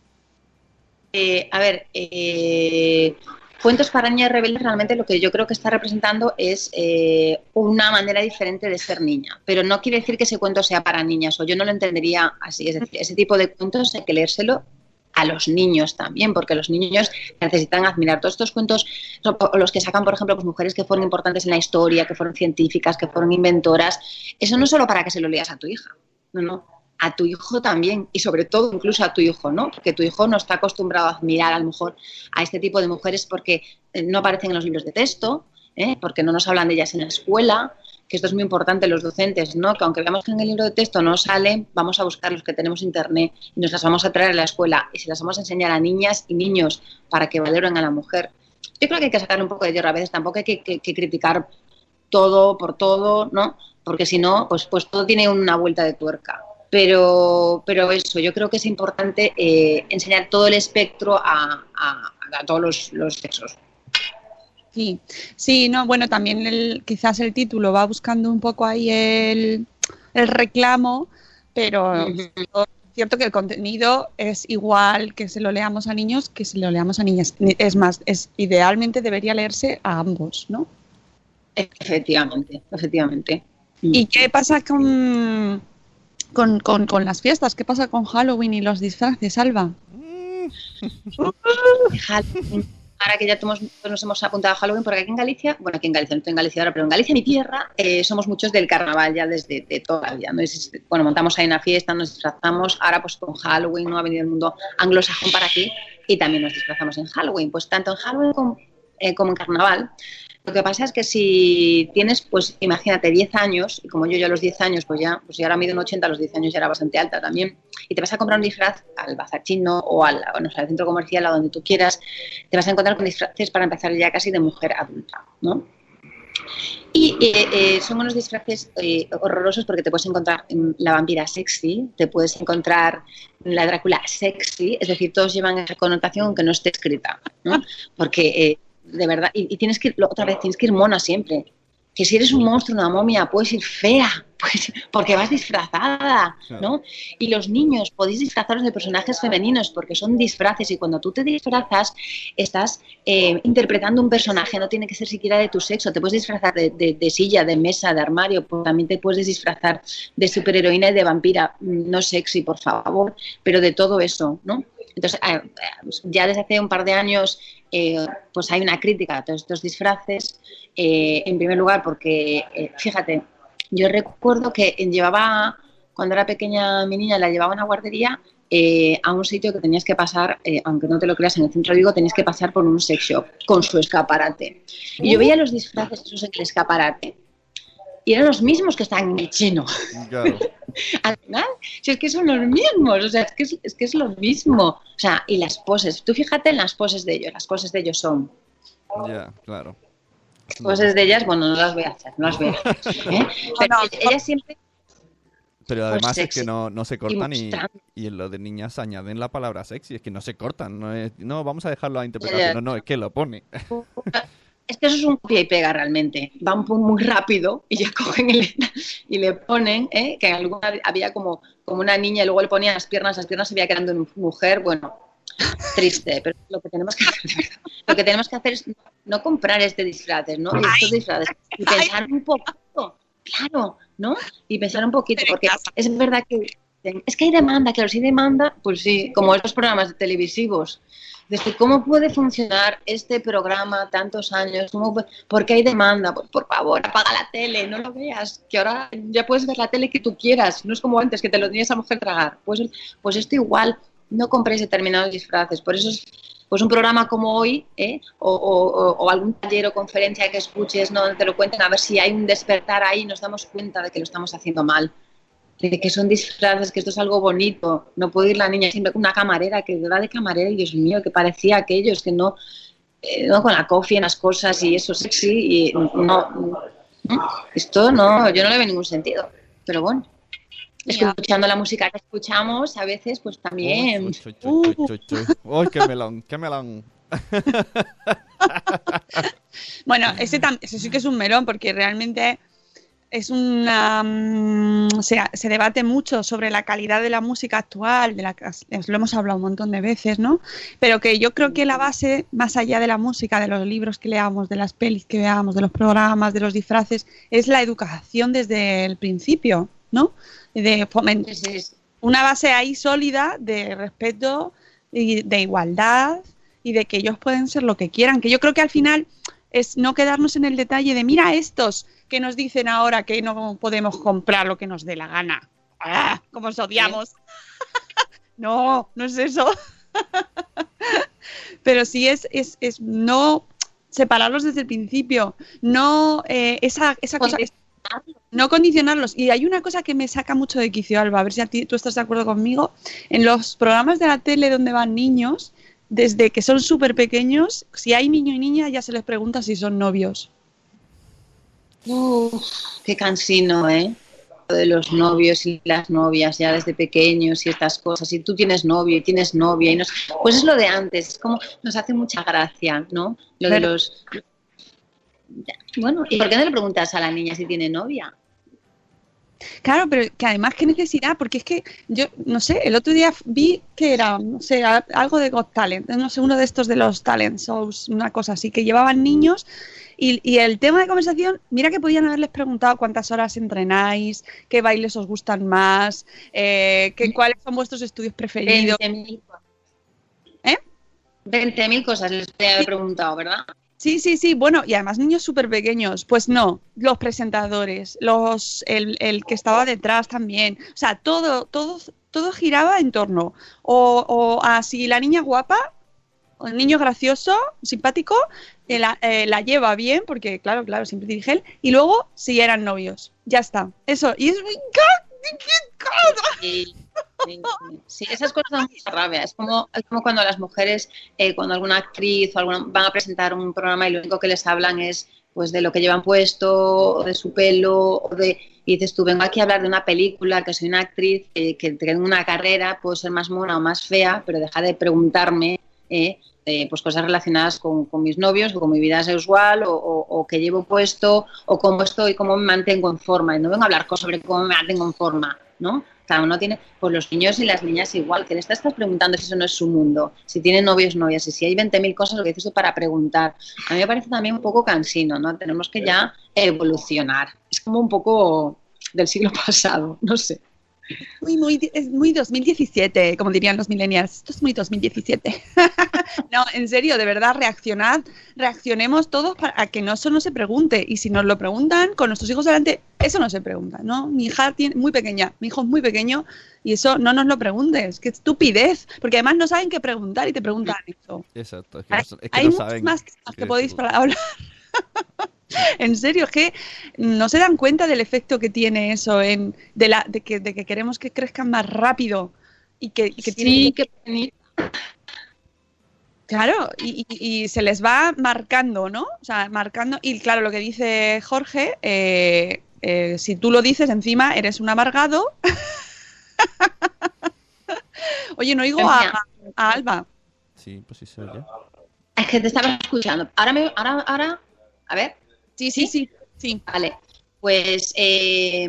Eh, a ver, eh, Cuentos para niñas rebeldes realmente lo que yo creo que está representando es eh, una manera diferente de ser niña, pero no quiere decir que ese cuento sea para niñas o yo no lo entendería así. Es decir, ese tipo de cuentos hay que leérselo a los niños también, porque los niños necesitan admirar todos estos cuentos, los que sacan, por ejemplo, pues mujeres que fueron importantes en la historia, que fueron científicas, que fueron inventoras, eso no es solo para que se lo leas a tu hija, no, no, a tu hijo también, y sobre todo incluso a tu hijo, ¿no? Porque tu hijo no está acostumbrado a admirar a lo mejor a este tipo de mujeres porque no aparecen en los libros de texto, ¿eh? porque no nos hablan de ellas en la escuela, que esto es muy importante los docentes, ¿no? Que aunque veamos que en el libro de texto no sale, vamos a buscar los que tenemos internet y nos las vamos a traer a la escuela y se las vamos a enseñar a niñas y niños para que valoren a la mujer. Yo creo que hay que sacar un poco de hierro a veces, tampoco hay que criticar todo por todo, ¿no? Porque si no, pues, pues todo tiene una vuelta de tuerca. Pero, pero eso, yo creo que es importante eh, enseñar todo el espectro a, a, a todos los, los sexos. Sí, sí, no, bueno, también el, quizás el título va buscando un poco ahí el, el reclamo, pero uh -huh. es cierto que el contenido es igual que se lo leamos a niños que se lo leamos a niñas. Es más, es idealmente debería leerse a ambos, ¿no? Efectivamente, efectivamente. ¿Y qué pasa con con, con, con las fiestas. ¿Qué pasa con Halloween y los disfraces, Alba? *laughs* Halloween. Ahora que ya nos hemos apuntado a Halloween, porque aquí en Galicia, bueno, aquí en Galicia, no estoy en Galicia ahora, pero en Galicia, mi tierra, eh, somos muchos del carnaval ya desde de toda la vida. ¿no? Es- bueno, montamos ahí una fiesta, nos disfrazamos, ahora pues con Halloween, ¿no? Ha venido el mundo anglosajón para aquí y también nos disfrazamos en Halloween. Pues tanto en Halloween como, eh, como en carnaval. Lo que pasa es que si tienes, pues imagínate, 10 años, y como yo ya a los 10 años, pues ya, pues ya ahora mido un 80, a los 10 años ya era bastante alta también, y te vas a comprar un disfraz al bazar chino o al, al centro comercial, a donde tú quieras, te vas a encontrar con disfraces para empezar ya casi de mujer adulta, ¿no? Y eh, eh, son unos disfraces eh, horrorosos porque te puedes encontrar mm, la vampira sexy, te puedes encontrar la Drácula sexy, es decir, todos llevan esa connotación aunque no esté escrita, ¿no? Porque eh, de verdad, y, y tienes que ir, lo- otra vez, tienes que ir mona siempre. Que si eres un monstruo, una momia, puedes ir fea, *laughs* pues, porque vas disfrazada, ¿no? Y los niños podéis disfrazaros de personajes femeninos porque son disfraces y cuando tú te disfrazas estás eh, interpretando un personaje, no tiene que ser siquiera de tu sexo, te puedes disfrazar de, de- de silla, de mesa, de armario, pues también te puedes disfrazar de superheroína y de vampira, Mm, no sexy, por favor, pero de todo eso, ¿no? Entonces, ah, ah, ya desde hace un par de años, eh, pues hay una crítica a todos estos disfraces, eh, en primer lugar porque, eh, fíjate, yo recuerdo que llevaba, cuando era pequeña mi niña, la llevaba a una guardería eh, a un sitio que tenías que pasar, eh, aunque no te lo creas, en el centro de Vigo tenías que pasar por un sex shop con su escaparate. Y yo veía los disfraces esos en el escaparate y eran los mismos que estaban en el chino. Claro. *laughs* Al final, si es que son los mismos, o sea, es que es, es que es lo mismo. O sea, y las poses, tú fíjate en las poses de ellos, las poses de ellos son Ya, claro. las poses de ellas, bueno, no las voy a hacer, no las voy a hacer. *laughs* ¿eh? Pero ellas siempre Pero además es que no, no se cortan y, y en lo de niñas añaden la palabra sexy. Es que no se cortan. No, es- no vamos a dejarlo a interpretación. No, no, es que lo pone. Es que eso es un copia y pega realmente. Van muy, rápido y ya *laughs* cogen y le, y le ponen, ¿eh? que en alguna había como, como una niña y luego le ponían las piernas, las piernas se veía quedando en mujer. Bueno, triste, pero lo que tenemos que hacer, de *laughs* verdad, lo que tenemos que hacer es no comprar este disfraces, ¿no? Y estos disfraces y pensar un poquito, claro, ¿no? Y pensar un poquito, porque es verdad que es que hay demanda, claro, si hay demanda, pues sí, como estos programas televisivos. Desde cómo puede funcionar este programa tantos años, ¿Cómo pu- porque hay demanda, pues por favor, apaga la tele, no lo veas, que ahora ya puedes ver la tele que tú quieras, no es como antes que te lo tenías a mujer tragar. Pues, pues esto igual, no compréis determinados disfraces, por eso es pues un programa como hoy, ¿eh? o, o- o- algún taller o conferencia que escuches, no te lo cuenten, a ver si hay un despertar ahí y nos damos cuenta de que lo estamos haciendo mal de que son disfraces, que esto es algo bonito. No puede ir la niña siempre con una camarera, que va de camarera y Dios mío, que parecía aquellos que no, eh, no con la coffee en las cosas y eso sexy y no, no. esto no, yo no le veo ningún sentido. Pero bueno, escuchando la música que escuchamos, a veces pues también. Uy, uy, uy, uy, uy. Uy, qué melón, qué melón. *laughs* Bueno, ese, tam- ese sí que es un melón porque realmente es una mm, se, se debate mucho sobre la calidad de la música actual, de la lo hemos hablado un montón de veces, ¿no? Pero que yo creo que la base, más allá de la música, de los libros que leamos, de las pelis que veamos, de los programas, de los disfraces, es la educación desde el principio, ¿no? De una base ahí sólida de respeto y de igualdad y de que ellos pueden ser lo que quieran, que yo creo que al final es no quedarnos en el detalle de mira estos que nos dicen ahora que no podemos comprar lo que nos dé la gana. ¡Ah! ¡Cómo os odiamos! *laughs* no, no es eso. *laughs* Pero sí es, es, es no separarlos desde el principio, no eh, esa, esa cosa, no condicionarlos. Y hay una cosa que me saca mucho de quicio, Alba, a ver si a ti, tú estás de acuerdo conmigo. En los programas de la tele donde van niños, desde que son súper pequeños, si hay niño y niña, ya se les pregunta si son novios. Uf, qué cansino, ¿eh? Lo de los novios y las novias ya desde pequeños y estas cosas. Y tú tienes novio y tienes novia y no sé- Pues es lo de antes, es como nos hace mucha gracia, ¿no? Lo de los... Bueno, ¿y por qué no le preguntas a la niña si tiene novia? Claro, pero que además qué necesidad, porque es que yo, no sé, el otro día vi que era, no sé, algo de Got Talent, no sé, uno de estos de los talent shows, una cosa así, que llevaban niños y, y el tema de conversación, mira que podían haberles preguntado cuántas horas entrenáis, qué bailes os gustan más, eh, qué, cuáles son vuestros estudios preferidos. 20.000 ¿Eh? 20.000 cosas les podría haber preguntado, ¿verdad? Sí, sí, sí, bueno, y además niños súper pequeños. Pues no, los presentadores, los, el, el que estaba detrás también. O sea, todo, todo, todo giraba en torno. O, o a si la niña guapa, el niño gracioso, simpático, eh, la, eh, la lleva bien, porque claro, claro, siempre dirige él. Y luego si eran novios. Ya está. Eso. Y es muy. Sí, sí. Esas cosas dan mucha rabia. Es como, es como cuando las mujeres, eh, cuando alguna actriz o alguna, van a presentar un programa y lo único que les hablan es pues de lo que llevan puesto, o de su pelo, o de, y dices tú, vengo aquí a hablar de una película, que soy una actriz, eh, que tengo una carrera, puedo ser más mona o más fea, pero deja de preguntarme eh, eh, pues cosas relacionadas con, mis novios o con mi vida sexual o, o, o que llevo puesto o cómo estoy, cómo me mantengo en forma. Y no vengo a hablar sobre cómo me mantengo en forma, ¿no? Cada uno tiene, pues los niños y las niñas igual, que le estás preguntando si eso no es su mundo, si tienen novios, novias, y si hay 20.000 cosas, lo que dices para preguntar. A mí me parece también un poco cansino, ¿no? Tenemos que ya evolucionar. Es como un poco del siglo *laughs* pasado, no sé. Muy, muy, es muy 2017, como dirían los millennials. Esto es muy 2017. *laughs* no, en serio, de verdad, reaccionad, reaccionemos todos para que no, eso no se pregunte. Y si nos lo preguntan con nuestros hijos delante, eso no se pregunta, ¿no? Mi hija tiene muy pequeña, mi hijo es muy pequeño y eso no nos lo preguntes. Qué estupidez. Porque además no saben qué preguntar y te preguntan eso. Exacto, es que Hay, no, es que hay no muchas saben. más qué que podéis para hablar. *laughs* *laughs* en serio, es que no se dan cuenta del efecto que tiene eso, en, de, la, de, que, de que queremos que crezcan más rápido y que, y que tienen Sí, que- bonito. Claro, y, y- y se les va marcando, ¿no? O sea, marcando. Y claro, lo que dice Jorge, eh, eh, si tú lo dices encima, eres un amargado. *laughs* Oye, no oigo a, a Alba. Sí, pues sí se oye. Es que te estaba escuchando. Ahora, me, ahora, ahora, a ver. Sí, sí, sí, sí. Vale. Pues eh,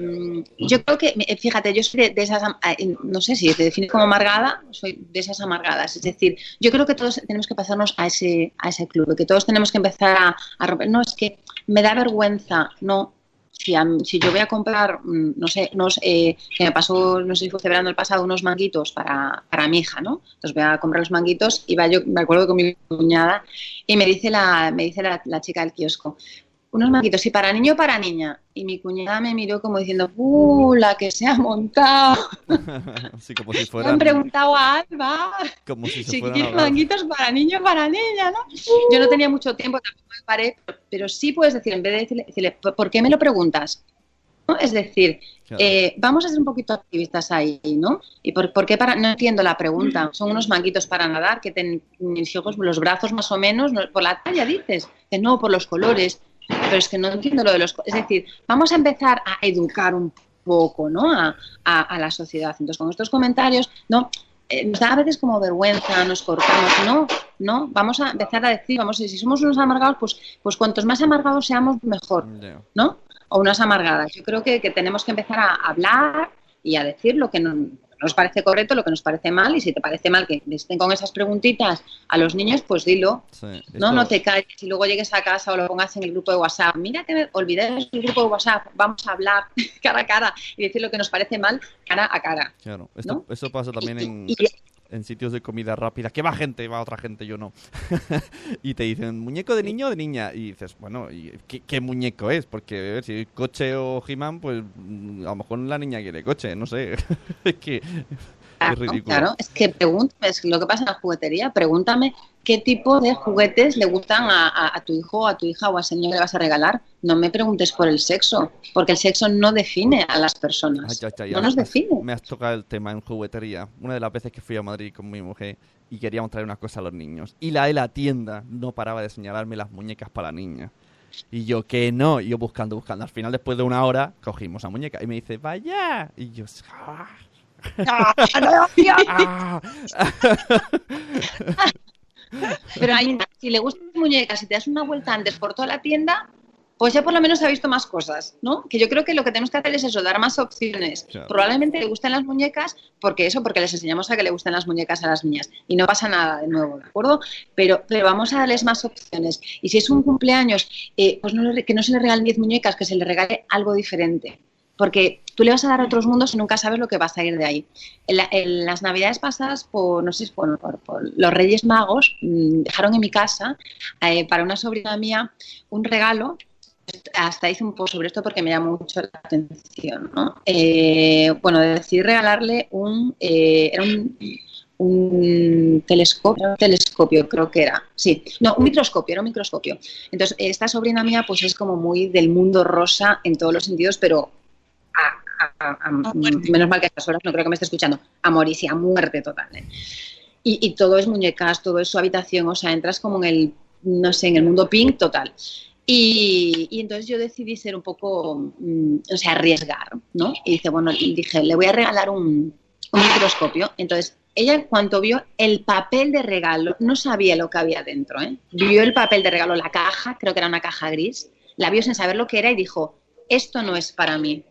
yo creo que, eh, fíjate, yo soy de, de esas, eh, no sé si te defines como amargada, soy de esas amargadas. Es decir, yo creo que todos tenemos que pasarnos a ese, a ese club, que todos tenemos que empezar a, a romper. No, es que me da vergüenza, no. Si, a- si yo voy a comprar, mm, no sé, unos, eh, que me pasó, no sé si fue celebrando el pasado, unos manguitos para, para mi hija, ¿no? Entonces voy a comprar los manguitos y va yo, me acuerdo con mi cuñada, y me dice la, me dice la, la chica del kiosco, unos manguitos, y para niño o para niña. Y mi cuñada me miró como diciendo, ¡uh, la que se ha montado! *laughs* sí, como si Me fueran. han preguntado a Alba Como si se si fueran a quiere hablar. manguitos para niño o para niña, ¿no? Yo no tenía mucho tiempo, tampoco me paré, pero sí puedes decir, en vez de decirle, decirle, "¿Por- ¿por qué me lo preguntas? ¿No? Es decir, Claro. eh, vamos a ser un poquito activistas ahí, ¿no? ¿Y por, por qué para.? No entiendo la pregunta. Son unos manguitos para nadar que hijos, los brazos más o menos, no- por la talla dices, que no, por los colores. Pero es que no entiendo lo de los. Es decir, vamos a empezar a educar un poco, ¿no? A, a- a la sociedad. Entonces, con estos comentarios, ¿no? Eh, nos da a veces como vergüenza, nos cortamos, no, no, vamos a empezar a decir, vamos, si somos unos amargados, pues, pues cuantos más amargados seamos, mejor. ¿no? O unas amargadas. Yo creo que, que tenemos que empezar a hablar y a decir lo que no- nos parece correcto, lo que nos parece mal, y si te parece mal que estén con esas preguntitas a los niños, pues dilo. Sí, No, esto- no te calles y luego llegues a casa o lo pongas en el grupo de WhatsApp. Mira que me olvidé del grupo de WhatsApp, vamos a hablar *laughs* cara a cara y decir lo que nos parece mal cara a cara. Claro, esto, pasa también en, Y- en sitios de comida rápida. Que va gente, va otra gente, yo no. *laughs* y te dicen, ¿muñeco de niño o de niña? Y dices, bueno, ¿y qué, muñeco es? Porque si coche o He-Man, pues mm, a lo mejor la niña quiere coche, no sé. *laughs* que es Claro, ridículo. claro, es que pregúntame, es lo que pasa en la juguetería, pregúntame qué tipo de juguetes le gustan a, a- a tu hijo, a tu hija o al señor que le vas a regalar. No me preguntes por el sexo, porque el sexo no define a las personas. Ay, ay, ay, no nos define. Me has tocado el tema en juguetería. Una de las veces que fui a Madrid con mi mujer y queríamos traer una cosa a los niños. Y la de la tienda no paraba de señalarme las muñecas para la niña. Y yo, que no. Y yo buscando, buscando. Al final, después de una hora, cogimos la muñeca. Y me dice, vaya. Y yo, "Ah". *laughs* Pero mira, si le gustan las muñecas, si te das una vuelta antes por toda la tienda, pues ya por lo menos ha visto más cosas, ¿no? Que yo creo que lo que tenemos que hacer es eso, dar más opciones. Claro. Probablemente le gusten las muñecas, porque eso, porque les enseñamos a que le gusten las muñecas a las niñas. Y no pasa nada de nuevo, ¿de acuerdo? Pero, pero vamos a darles más opciones. Y si es un cumpleaños, eh, pues no que no se le regalen 10 muñecas, que se le regale algo diferente. Porque tú le vas a dar a otros mundos y nunca sabes lo que va a salir de ahí. En, la- en las navidades pasadas, por, no sé, por- por los Reyes Magos, mm, dejaron en mi casa eh, para una sobrina mía un regalo hasta hice un post sobre esto porque me llamó mucho la atención. ¿no? Eh, bueno, decidí regalarle un, eh, era un, un telescopio, un telescopio creo que era, sí, no, un microscopio, era un microscopio. Entonces, esta sobrina mía pues es como muy del mundo rosa en todos los sentidos, pero a, a- a- menos mal que a estas horas no creo que me esté escuchando, a morir, sí, a muerte total. ¿eh? Y, y todo es muñecas, todo es su habitación, o sea, entras como en el, no sé, en el mundo pink total. Y, y entonces yo decidí ser un poco, mm, o sea, arriesgar, ¿no? Y dice, bueno, dije, le voy a regalar un, un microscopio. Entonces, ella cuando vio el papel de regalo, no sabía lo que había dentro, ¿eh? Vio el papel de regalo, la caja, creo que era una caja gris, la vio sin saber lo que era y dijo, esto no es para mí.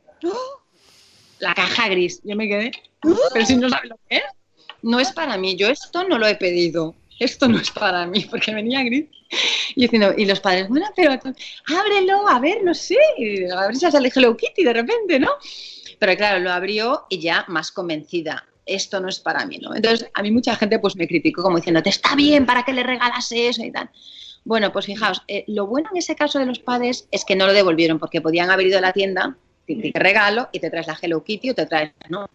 La caja gris. Yo me quedé, pero si no sabe lo que es, no es para mí, yo esto no lo he pedido. Esto no es para mí, porque venía gris. Y, diciendo, y los padres, bueno, pero ábrelo, a ver, no sé. A ver si sale Hello Kitty de repente, ¿no? Pero claro, lo abrió y ya más convencida. Esto no es para mí, ¿no? Entonces, a mí mucha gente pues me criticó como diciendo, te está bien, ¿para qué le regalas eso y tal? Bueno, pues fijaos, eh, lo bueno en ese caso de los padres es que no lo devolvieron porque podían haber ido a la tienda, te, regalo y te traes la Hello Kitty o te traes, ¿no?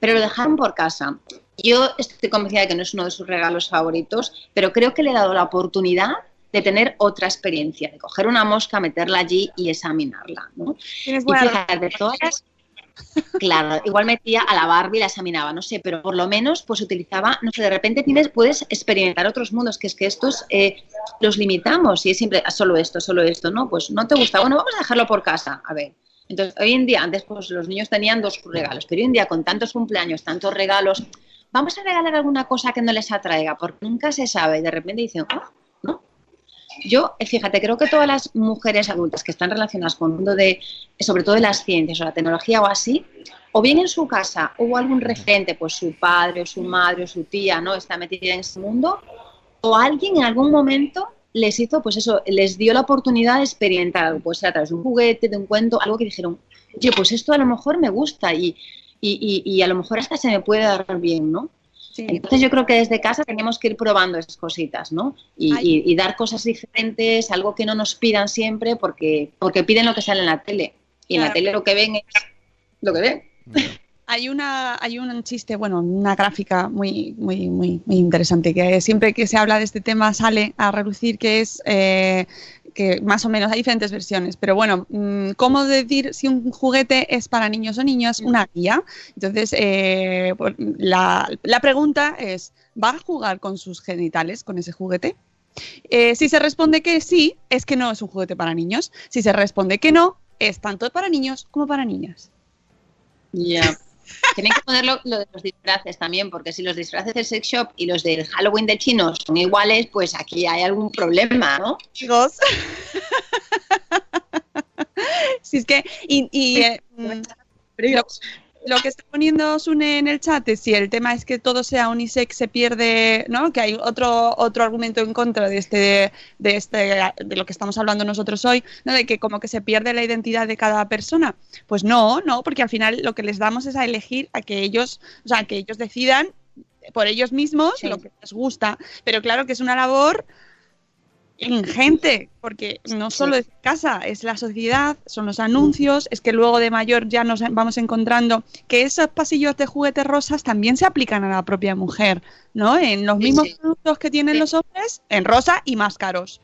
Pero lo dejaron por casa. Yo estoy convencida de que no es uno de sus regalos favoritos, pero creo que le he dado la oportunidad de tener otra experiencia, de coger una mosca, meterla allí y examinarla, ¿no? Tienes Y buena fíjate, de todas las... Claro, igual metía a la Barbie y la examinaba, no sé, pero por lo menos pues utilizaba, no sé, de repente tienes, puedes experimentar otros mundos, que es que estos eh, los limitamos y es siempre "Ah, solo esto, solo esto, ¿no? Pues no te gusta, bueno, vamos a dejarlo por casa, a ver. Entonces, hoy en día, antes pues los niños tenían dos regalos, pero hoy en día con tantos cumpleaños, tantos regalos, vamos a regalar alguna cosa que no les atraiga, porque nunca se sabe y de repente dicen, "Ah, ¿no? Yo, eh, fíjate, creo que todas las mujeres adultas que están relacionadas con el mundo de, sobre todo de las ciencias o la tecnología o así, o bien en su casa hubo algún referente, pues su padre o su madre o su tía, ¿no? Está metida en ese mundo, o alguien en algún momento les hizo, pues eso, les dio la oportunidad de experimentar ser a través de un juguete, de un cuento, algo que dijeron, oye, pues esto a lo mejor me gusta y, y, y, y a lo mejor hasta se me puede dar bien, ¿no? Entonces yo creo que desde casa tenemos que ir probando esas cositas, ¿no? Y, y- y dar cosas diferentes, algo que no nos pidan siempre, porque, porque piden lo que sale en la tele. Y en la tele lo que ven es lo que ven. Hay una, hay un chiste, bueno, una gráfica muy, muy, muy, muy interesante que siempre que se habla de este tema sale a relucir que es eh, que más o menos hay diferentes versiones, pero bueno, mm, ¿cómo decir si un juguete es para niños o niñas? Una guía. Entonces, eh, pues, la, la pregunta es, ¿va a jugar con sus genitales con ese juguete? Eh, si se responde que sí, es que no es un juguete para niños. Si se responde que no, es tanto para niños como para niñas. Ya. Tienen que ponerlo lo de los disfraces también, porque si los disfraces del sex shop y los del Halloween de chinos son iguales, pues aquí hay algún problema, ¿no? Chicos. *laughs* si es que, y, y, eh, mm, lo, que está poniendo Sune en el chat es si el tema es que todo sea unisex se pierde, ¿no? Que hay otro otro argumento en contra de este de este de lo que estamos hablando nosotros hoy, ¿no? De que como que se pierde la identidad de cada persona. Pues no, no, porque al final lo que les damos es a elegir a que ellos, o sea, que ellos decidan por ellos mismos lo que les gusta, pero claro que es una labor ingente, porque no solo es casa, es la sociedad, son los anuncios, es que luego de mayor ya nos vamos encontrando que esos pasillos de juguetes rosas también se aplican a la propia mujer, ¿no? En los mismos sí. productos que tienen los hombres, en rosa y más caros.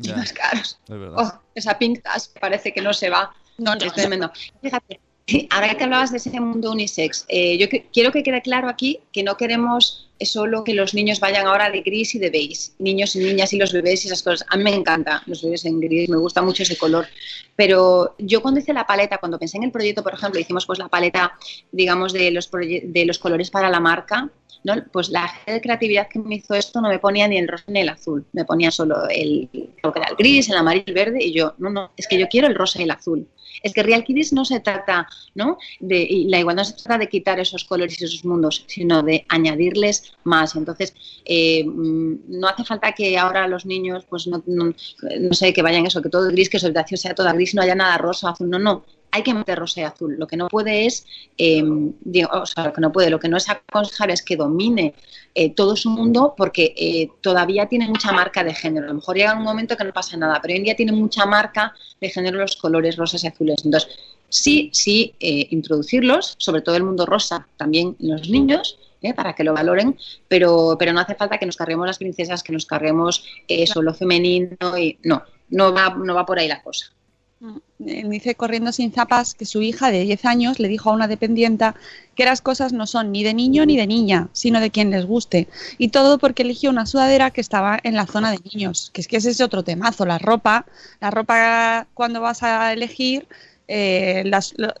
Y más caros. Es verdad. Oh, esa pink task parece que no se va. No, es tremendo. Fíjate, *laughs* ahora que hablabas de ese mundo unisex, eh, yo que- quiero que quede claro aquí que no queremos solo que los niños vayan ahora de gris y de beige, niños y niñas y los bebés y esas cosas. A mí me encanta los bebés en gris, me gusta mucho ese color. Pero yo cuando hice la paleta, cuando pensé en el proyecto, por ejemplo, hicimos pues la paleta, digamos, de los, de los colores para la marca, ¿no? Pues la gente de creatividad que me hizo esto no me ponía ni el rosa ni el azul, me ponía solo el, que era el gris, el amarillo, el verde, y yo, no, no, es que yo quiero el rosa y el azul. Es que Real Kiddies no se trata, ¿no? De, y la igualdad no se trata de quitar esos colores y esos mundos, sino de añadirles más. Entonces, eh, mm, no hace falta que ahora los niños, pues no, no, no sé, que vayan eso, que todo gris, que su habitación sea toda gris, no haya nada rosa, azul, no, no hay que meter rosa y azul. Lo que no puede es, eh, digo, o sea, lo que no puede, lo que no es aconsejable es que domine eh, todo su mundo porque eh, todavía tiene mucha marca de género. A lo mejor llega un momento que no pasa nada, pero hoy en día tiene mucha marca de género los colores rosas y azules. Entonces, sí, sí, introducirlos, sobre todo el mundo rosa, también los niños. para que lo valoren, pero, pero no hace falta que nos carguemos las princesas, que nos carguemos eso, lo femenino y no, no va, no va por ahí la cosa. Eh, dice corriendo sin zapas que su hija de 10 años le dijo a una dependienta que las cosas no son ni de niño ni de niña, sino de quien les guste. Y todo porque eligió una sudadera que estaba en la zona de niños, que es que ese es otro temazo, la ropa. La ropa cuando vas a elegir eh,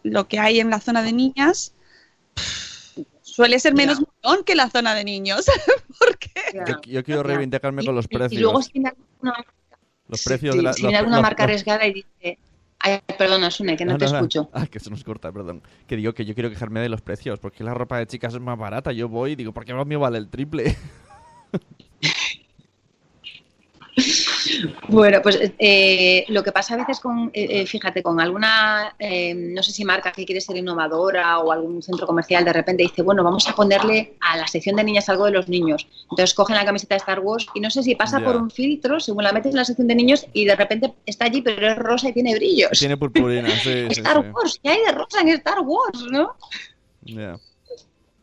lo, que hay en la zona de niñas suele ser menos yeah. que la zona de niños. *laughs* porque... Yo, quiero reivindicarme con los precios. Y luego si los precios sí, de la, si viene alguna marca arriesgada y dice Ay, perdona, Sune, que no, no te no, escucho. Ah, que se nos corta, perdón. Que digo que yo quiero quejarme de los precios, porque la ropa de chicas es más barata. Yo voy y digo, ¿por qué lo mío vale el triple? *laughs* Bueno, pues eh, lo que pasa a veces con, eh, fíjate, con alguna, eh, no sé si marca que quiere ser innovadora o algún centro comercial de repente dice, bueno, vamos a ponerle a la sección de niñas algo de los niños. Entonces cogen la camiseta de Star Wars y no sé si pasa por un filtro, según la metes en la sección de niños y de repente está allí, pero es rosa y tiene brillos. Tiene purpurina, sí, Star sí. Wars, ¿qué hay de rosa en Star Wars, no? Ya.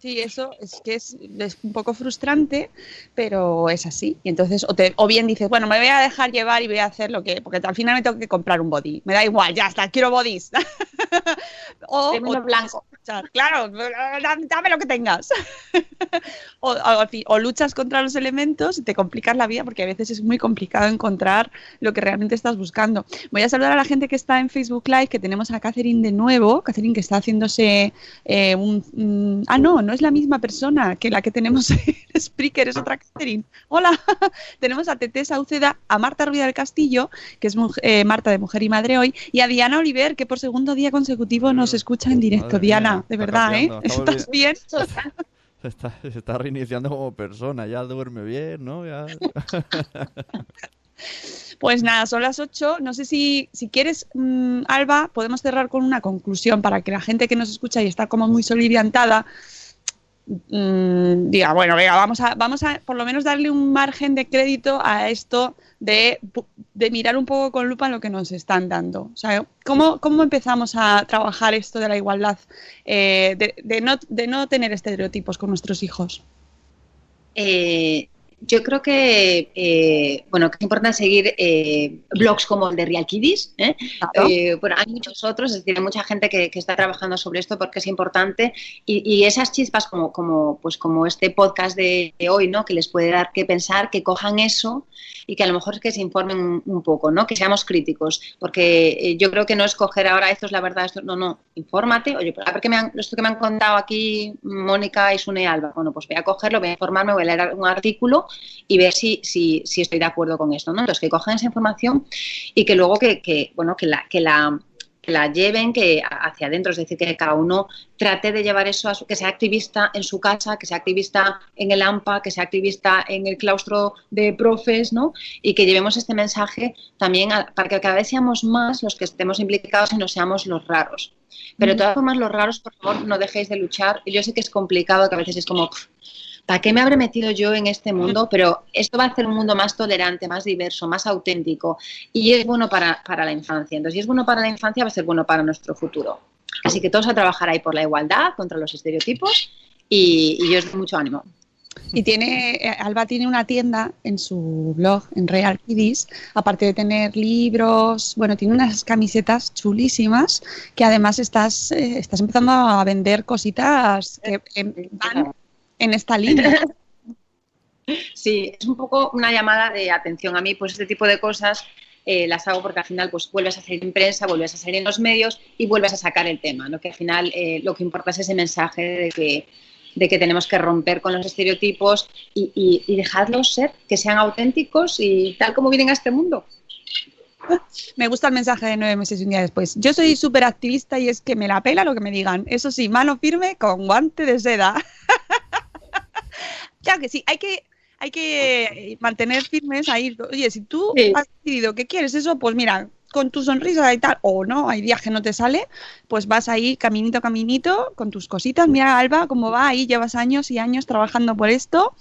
Sí, eso es que es, es un poco frustrante, pero es así. Y entonces, o, te- o bien dices, bueno, me voy a dejar llevar y voy a hacer lo que. Porque al final me tengo que comprar un body. Me da igual, ya está, quiero bodies. *laughs* o, o- blanco. Claro, dame lo que tengas. *laughs* o, o- luchas contra los elementos y te complicas la vida porque a veces es muy complicado encontrar lo que realmente estás buscando. Voy a saludar a la gente que está en Facebook Live, que tenemos a Catherine de nuevo. Catherine que está haciéndose eh, un, un- Ah, no, no es la misma persona que la que tenemos en *laughs* Spreaker, es otra Catherine. Hola. *laughs* tenemos a Tete Sauceda, a Marta Ruiz del Castillo, que es eh, Marta de Mujer y Madre hoy, y a Diana Oliver, que por segundo día consecutivo nos escucha en directo. Diana, de verdad, ¿eh? ¿Estás bien? *laughs* Se está, se está reiniciando como persona, ya duerme bien, ¿no? Ya... *laughs* Pues nada, son las 8. No sé si, si quieres, mm, Alba, podemos cerrar con una conclusión para que la gente que nos escucha y está como muy soliviantada mm, diga, bueno, venga, vamos a, vamos a por lo menos darle un margen de crédito a esto de, de mirar un poco con lupa lo que nos están dando. O sea, ¿cómo, cómo empezamos a trabajar esto de la igualdad, eh, de, de no, de no tener estereotipos con nuestros hijos? Eh, yo creo que, eh, bueno, que es importante seguir eh, blogs como el de Real Kiddies. ¿eh? Claro. Eh, bueno, hay muchos otros, es decir, hay mucha gente que, que está trabajando sobre esto porque es importante y, y esas chispas como, como, pues como este podcast de, de hoy, ¿no? Que les puede dar que pensar, que cojan eso y que a lo mejor es que se informen un, un poco, ¿no? Que seamos críticos, porque eh, yo creo que no es coger ahora esto es la verdad, esto no, no, infórmate, oye, pues a ver qué me han, esto que me han contado aquí Mónica y Sune Alba, bueno, pues voy a cogerlo, voy a informarme, voy a leer un artículo y ver si, si, si estoy de acuerdo con esto, ¿no? Entonces que cojan esa información y que luego que, que bueno, que la, que la que la lleven que hacia adentro, es decir, que cada uno trate de llevar eso, a su, que sea activista en su casa, que sea activista en el AMPA, que sea activista en el claustro de profes, ¿no? Y que llevemos este mensaje también a- para que cada vez seamos más los que estemos implicados y no seamos los raros. Pero de todas formas, los raros, por favor, no dejéis de luchar. Yo sé que es complicado, que a veces es como, "Pf, ¿para qué me habré metido yo en este mundo? Pero esto va a hacer un mundo más tolerante, más diverso, más auténtico y es bueno para, para la infancia. Entonces, si es bueno para la infancia, va a ser bueno para nuestro futuro. Así que todos a trabajar ahí por la igualdad, contra los estereotipos y, y yo os doy mucho ánimo. Y tiene, eh, Alba tiene una tienda en su blog, en Real Kiddies, aparte de tener libros, bueno, tiene unas camisetas chulísimas que además estás, eh, estás empezando a vender cositas que em, van en esta línea. *laughs* Sí, es un poco una llamada de atención. A mí, pues este tipo de cosas eh, las hago porque al final pues vuelves a salir en prensa, vuelves a salir en los medios y vuelves a sacar el tema, ¿no? Que al final eh, lo que importa es ese mensaje de que de que tenemos que romper con los estereotipos y, y, y dejarlos ser, que sean auténticos y tal como vienen a este mundo. *laughs* Me gusta el mensaje de nueve meses y un día después. Yo soy súper activista y es que me la pela lo que me digan. Eso sí, mano firme con guante de seda. *laughs* claro que sí, hay que, hay que mantener firmes ahí. Oye, si tú Sí. has decidido que quieres eso, pues mira, con tu sonrisa y tal, o no, hay días que no te sale, pues vas ahí caminito a caminito con tus cositas. Mira, Alba, cómo va ahí, llevas años y años trabajando por esto.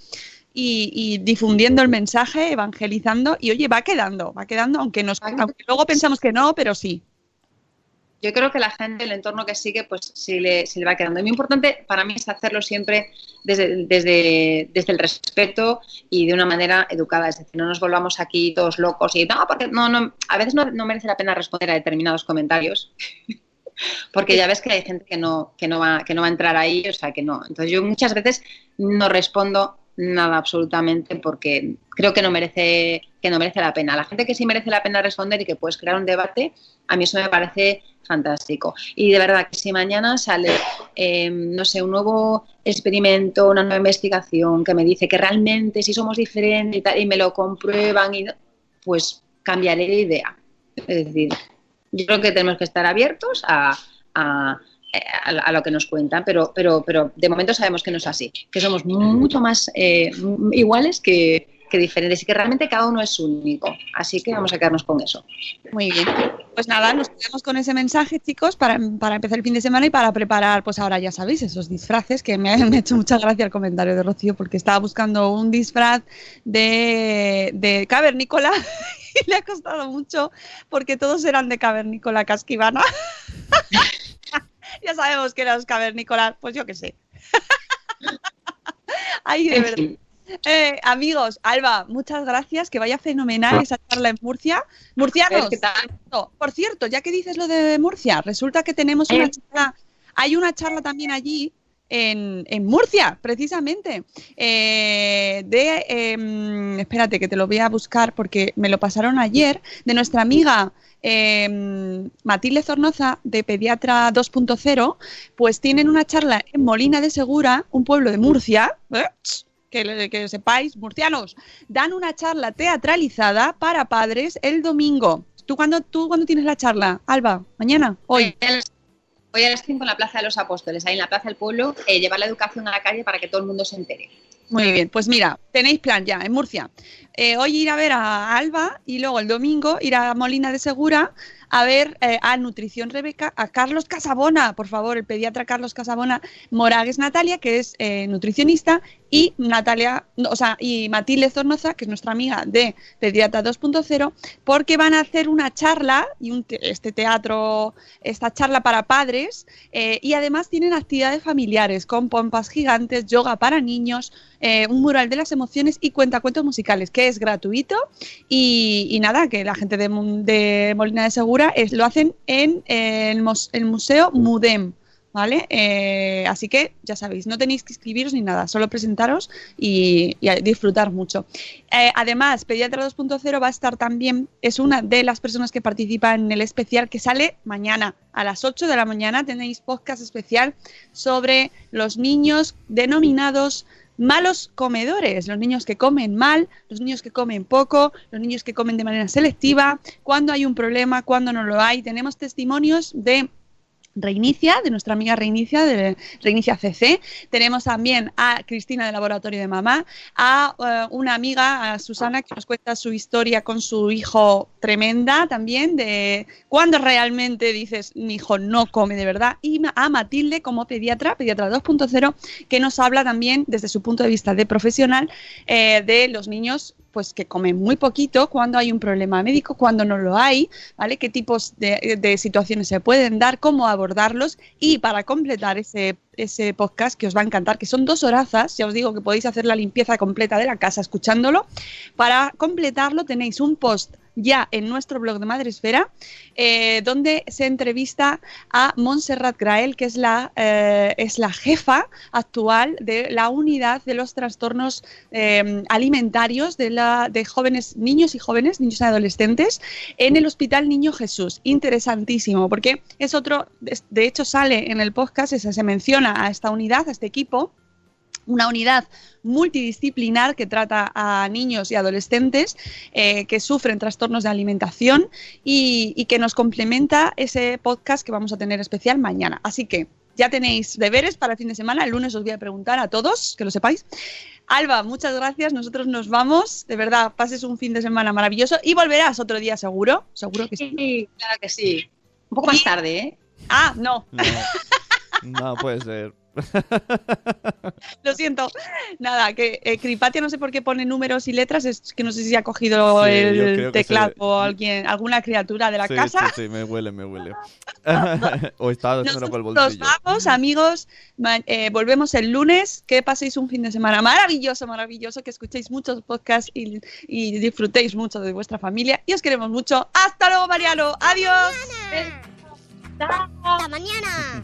Y, y difundiendo el mensaje, evangelizando, y oye, va quedando, va quedando, aunque, nos, aunque luego pensamos que no, pero sí. Yo creo que la gente, el entorno que sigue, pues sí le, sí le va quedando. Y muy importante para mí es hacerlo siempre desde, desde, desde el respeto y de una manera educada. Es decir, no nos volvamos aquí todos locos y no, porque no, no, a veces no, no merece la pena responder a determinados comentarios. *laughs* Porque ya ves que hay gente que no, que, no va, que no va a entrar ahí, o sea que no. Entonces yo muchas veces no respondo nada absolutamente porque creo que no merece que no merece la pena. La gente que sí merece la pena responder y que puedes crear un debate, a mí eso me parece fantástico. Y de verdad que si mañana sale, eh, no sé, un nuevo experimento, una nueva investigación que me dice que realmente si somos diferentes y, tal, y me lo comprueban, y, pues cambiaré de idea. Es decir, yo creo que tenemos que estar abiertos a, a, lo que nos cuentan, pero, pero, pero de momento sabemos que no es así, que somos mucho más eh, iguales que, que diferentes y que realmente cada uno es único. Así que vamos a quedarnos con eso. Muy bien. Pues nada, nos quedamos con ese mensaje, chicos, para, para empezar el fin de semana y para preparar, pues ahora ya sabéis, esos disfraces, que me ha, me ha hecho mucha gracia el comentario de Rocío, porque estaba buscando un disfraz de, de cavernícola *laughs* y le ha costado mucho, porque todos eran de cavernícola casquivana. *laughs* ya sabemos que los cavernícolas, pues yo qué sé. *laughs* Ay, de verdad. Eh, amigos, Alba, muchas gracias, que vaya fenomenal esa charla en Murcia. Murcianos, ¿Qué tal? por cierto, ya que dices lo de Murcia, resulta que tenemos una Eh. charla, hay una charla también allí en, en Murcia, precisamente, eh, de, em, espérate que te lo voy a buscar porque me lo pasaron ayer, de nuestra amiga em, Matilde Zornoza, de Pediatra 2.0, pues tienen una charla en Molina de Segura, un pueblo de Murcia, ¿eh? Que, que sepáis, murcianos, dan una charla teatralizada para padres el domingo. ¿Tú cuándo, ¿Tú cuándo tienes la charla, Alba? ¿Mañana? ¿Hoy? Hoy a las 5 en la Plaza de los Apóstoles, ahí en la Plaza del Pueblo, eh, llevar la educación a la calle para que todo el mundo se entere. Muy bien, pues mira, tenéis plan ya en Murcia. Eh, hoy ir a ver a Alba y luego el domingo ir a Molina de Segura a ver eh, a Nutrición Rebeca, a Carlos Casabona, por favor, el pediatra Carlos Casabona, Moragues Natalia, que es eh, nutricionista, y Natalia, o sea, y Matilde Zornoza, que es nuestra amiga de Pediatra 2.0, porque van a hacer una charla y un te- este teatro, esta charla para padres, eh, y además tienen actividades familiares con pompas gigantes, yoga para niños, eh, un mural de las emociones y cuentacuentos musicales, que es gratuito. Y, nada, que la gente de Molina de Segura es, lo hacen en el, Museo Mudem. ¿Vale? Eh, así que ya sabéis, no tenéis que inscribiros ni nada, solo presentaros y, disfrutar mucho. Eh, además, Pediatra 2.0 va a estar también, es una de las personas que participa en el especial que sale mañana a las 8 de la mañana. Tenéis podcast especial sobre los niños denominados malos comedores, los niños que comen mal, los niños que comen poco, los niños que comen de manera selectiva, cuando hay un problema, cuando no lo hay. Tenemos testimonios de Reinicia, de nuestra amiga Reinicia, de Reinicia CC. Tenemos también a Cristina del Laboratorio de Mamá, a eh, una amiga, a Susana, que nos cuenta su historia con su hijo tremenda también, de cuando realmente dices, mi hijo no come de verdad, y a Matilde como pediatra, pediatra 2.0, que nos habla también desde su punto de vista de profesional eh, de los niños pues que comen muy poquito, cuando hay un problema médico, cuando no lo hay, ¿vale? ¿Qué tipos de, de situaciones se pueden dar, cómo abordarlos? Y para completar ese, ese podcast que os va a encantar, que son dos horazas, ya os digo que podéis hacer la limpieza completa de la casa escuchándolo, para completarlo tenéis un post ya en nuestro blog de Madresfera, eh, donde se entrevista a Montserrat Grael, que es la, eh, es la jefa actual de la unidad de los trastornos eh, alimentarios de, la, de jóvenes, niños y jóvenes, niños y adolescentes, en el Hospital Niño Jesús. Interesantísimo, porque es otro, de hecho sale en el podcast, se menciona a esta unidad, a este equipo, una unidad multidisciplinar que trata a niños y adolescentes eh, que sufren trastornos de alimentación y, y que nos complementa ese podcast que vamos a tener especial mañana. Así que ya tenéis deberes para el fin de semana. El lunes os voy a preguntar a todos, que lo sepáis. Alba, muchas gracias. Nosotros nos vamos. De verdad, pases un fin de semana maravilloso y volverás otro día seguro. Seguro que sí. Sí, claro que sí. Un poco más tarde, ¿eh? Ah, no. No, no puede ser. *laughs* Lo siento. Nada, que eh, Cripatia no sé por qué pone números y letras, es que no sé si ha cogido Sí, el teclado se- o alguien, alguna criatura de la sí, casa. Sí, sí, me huele, me huele. *laughs* *laughs* o estaba haciéndolo por el Nos bolsillo. vamos, amigos. Eh, volvemos el lunes. Que paséis un fin de semana maravilloso, maravilloso. Que escuchéis muchos podcasts y, y disfrutéis mucho de vuestra familia. Y os queremos mucho. Hasta luego, Mariano. Adiós. Hasta mañana.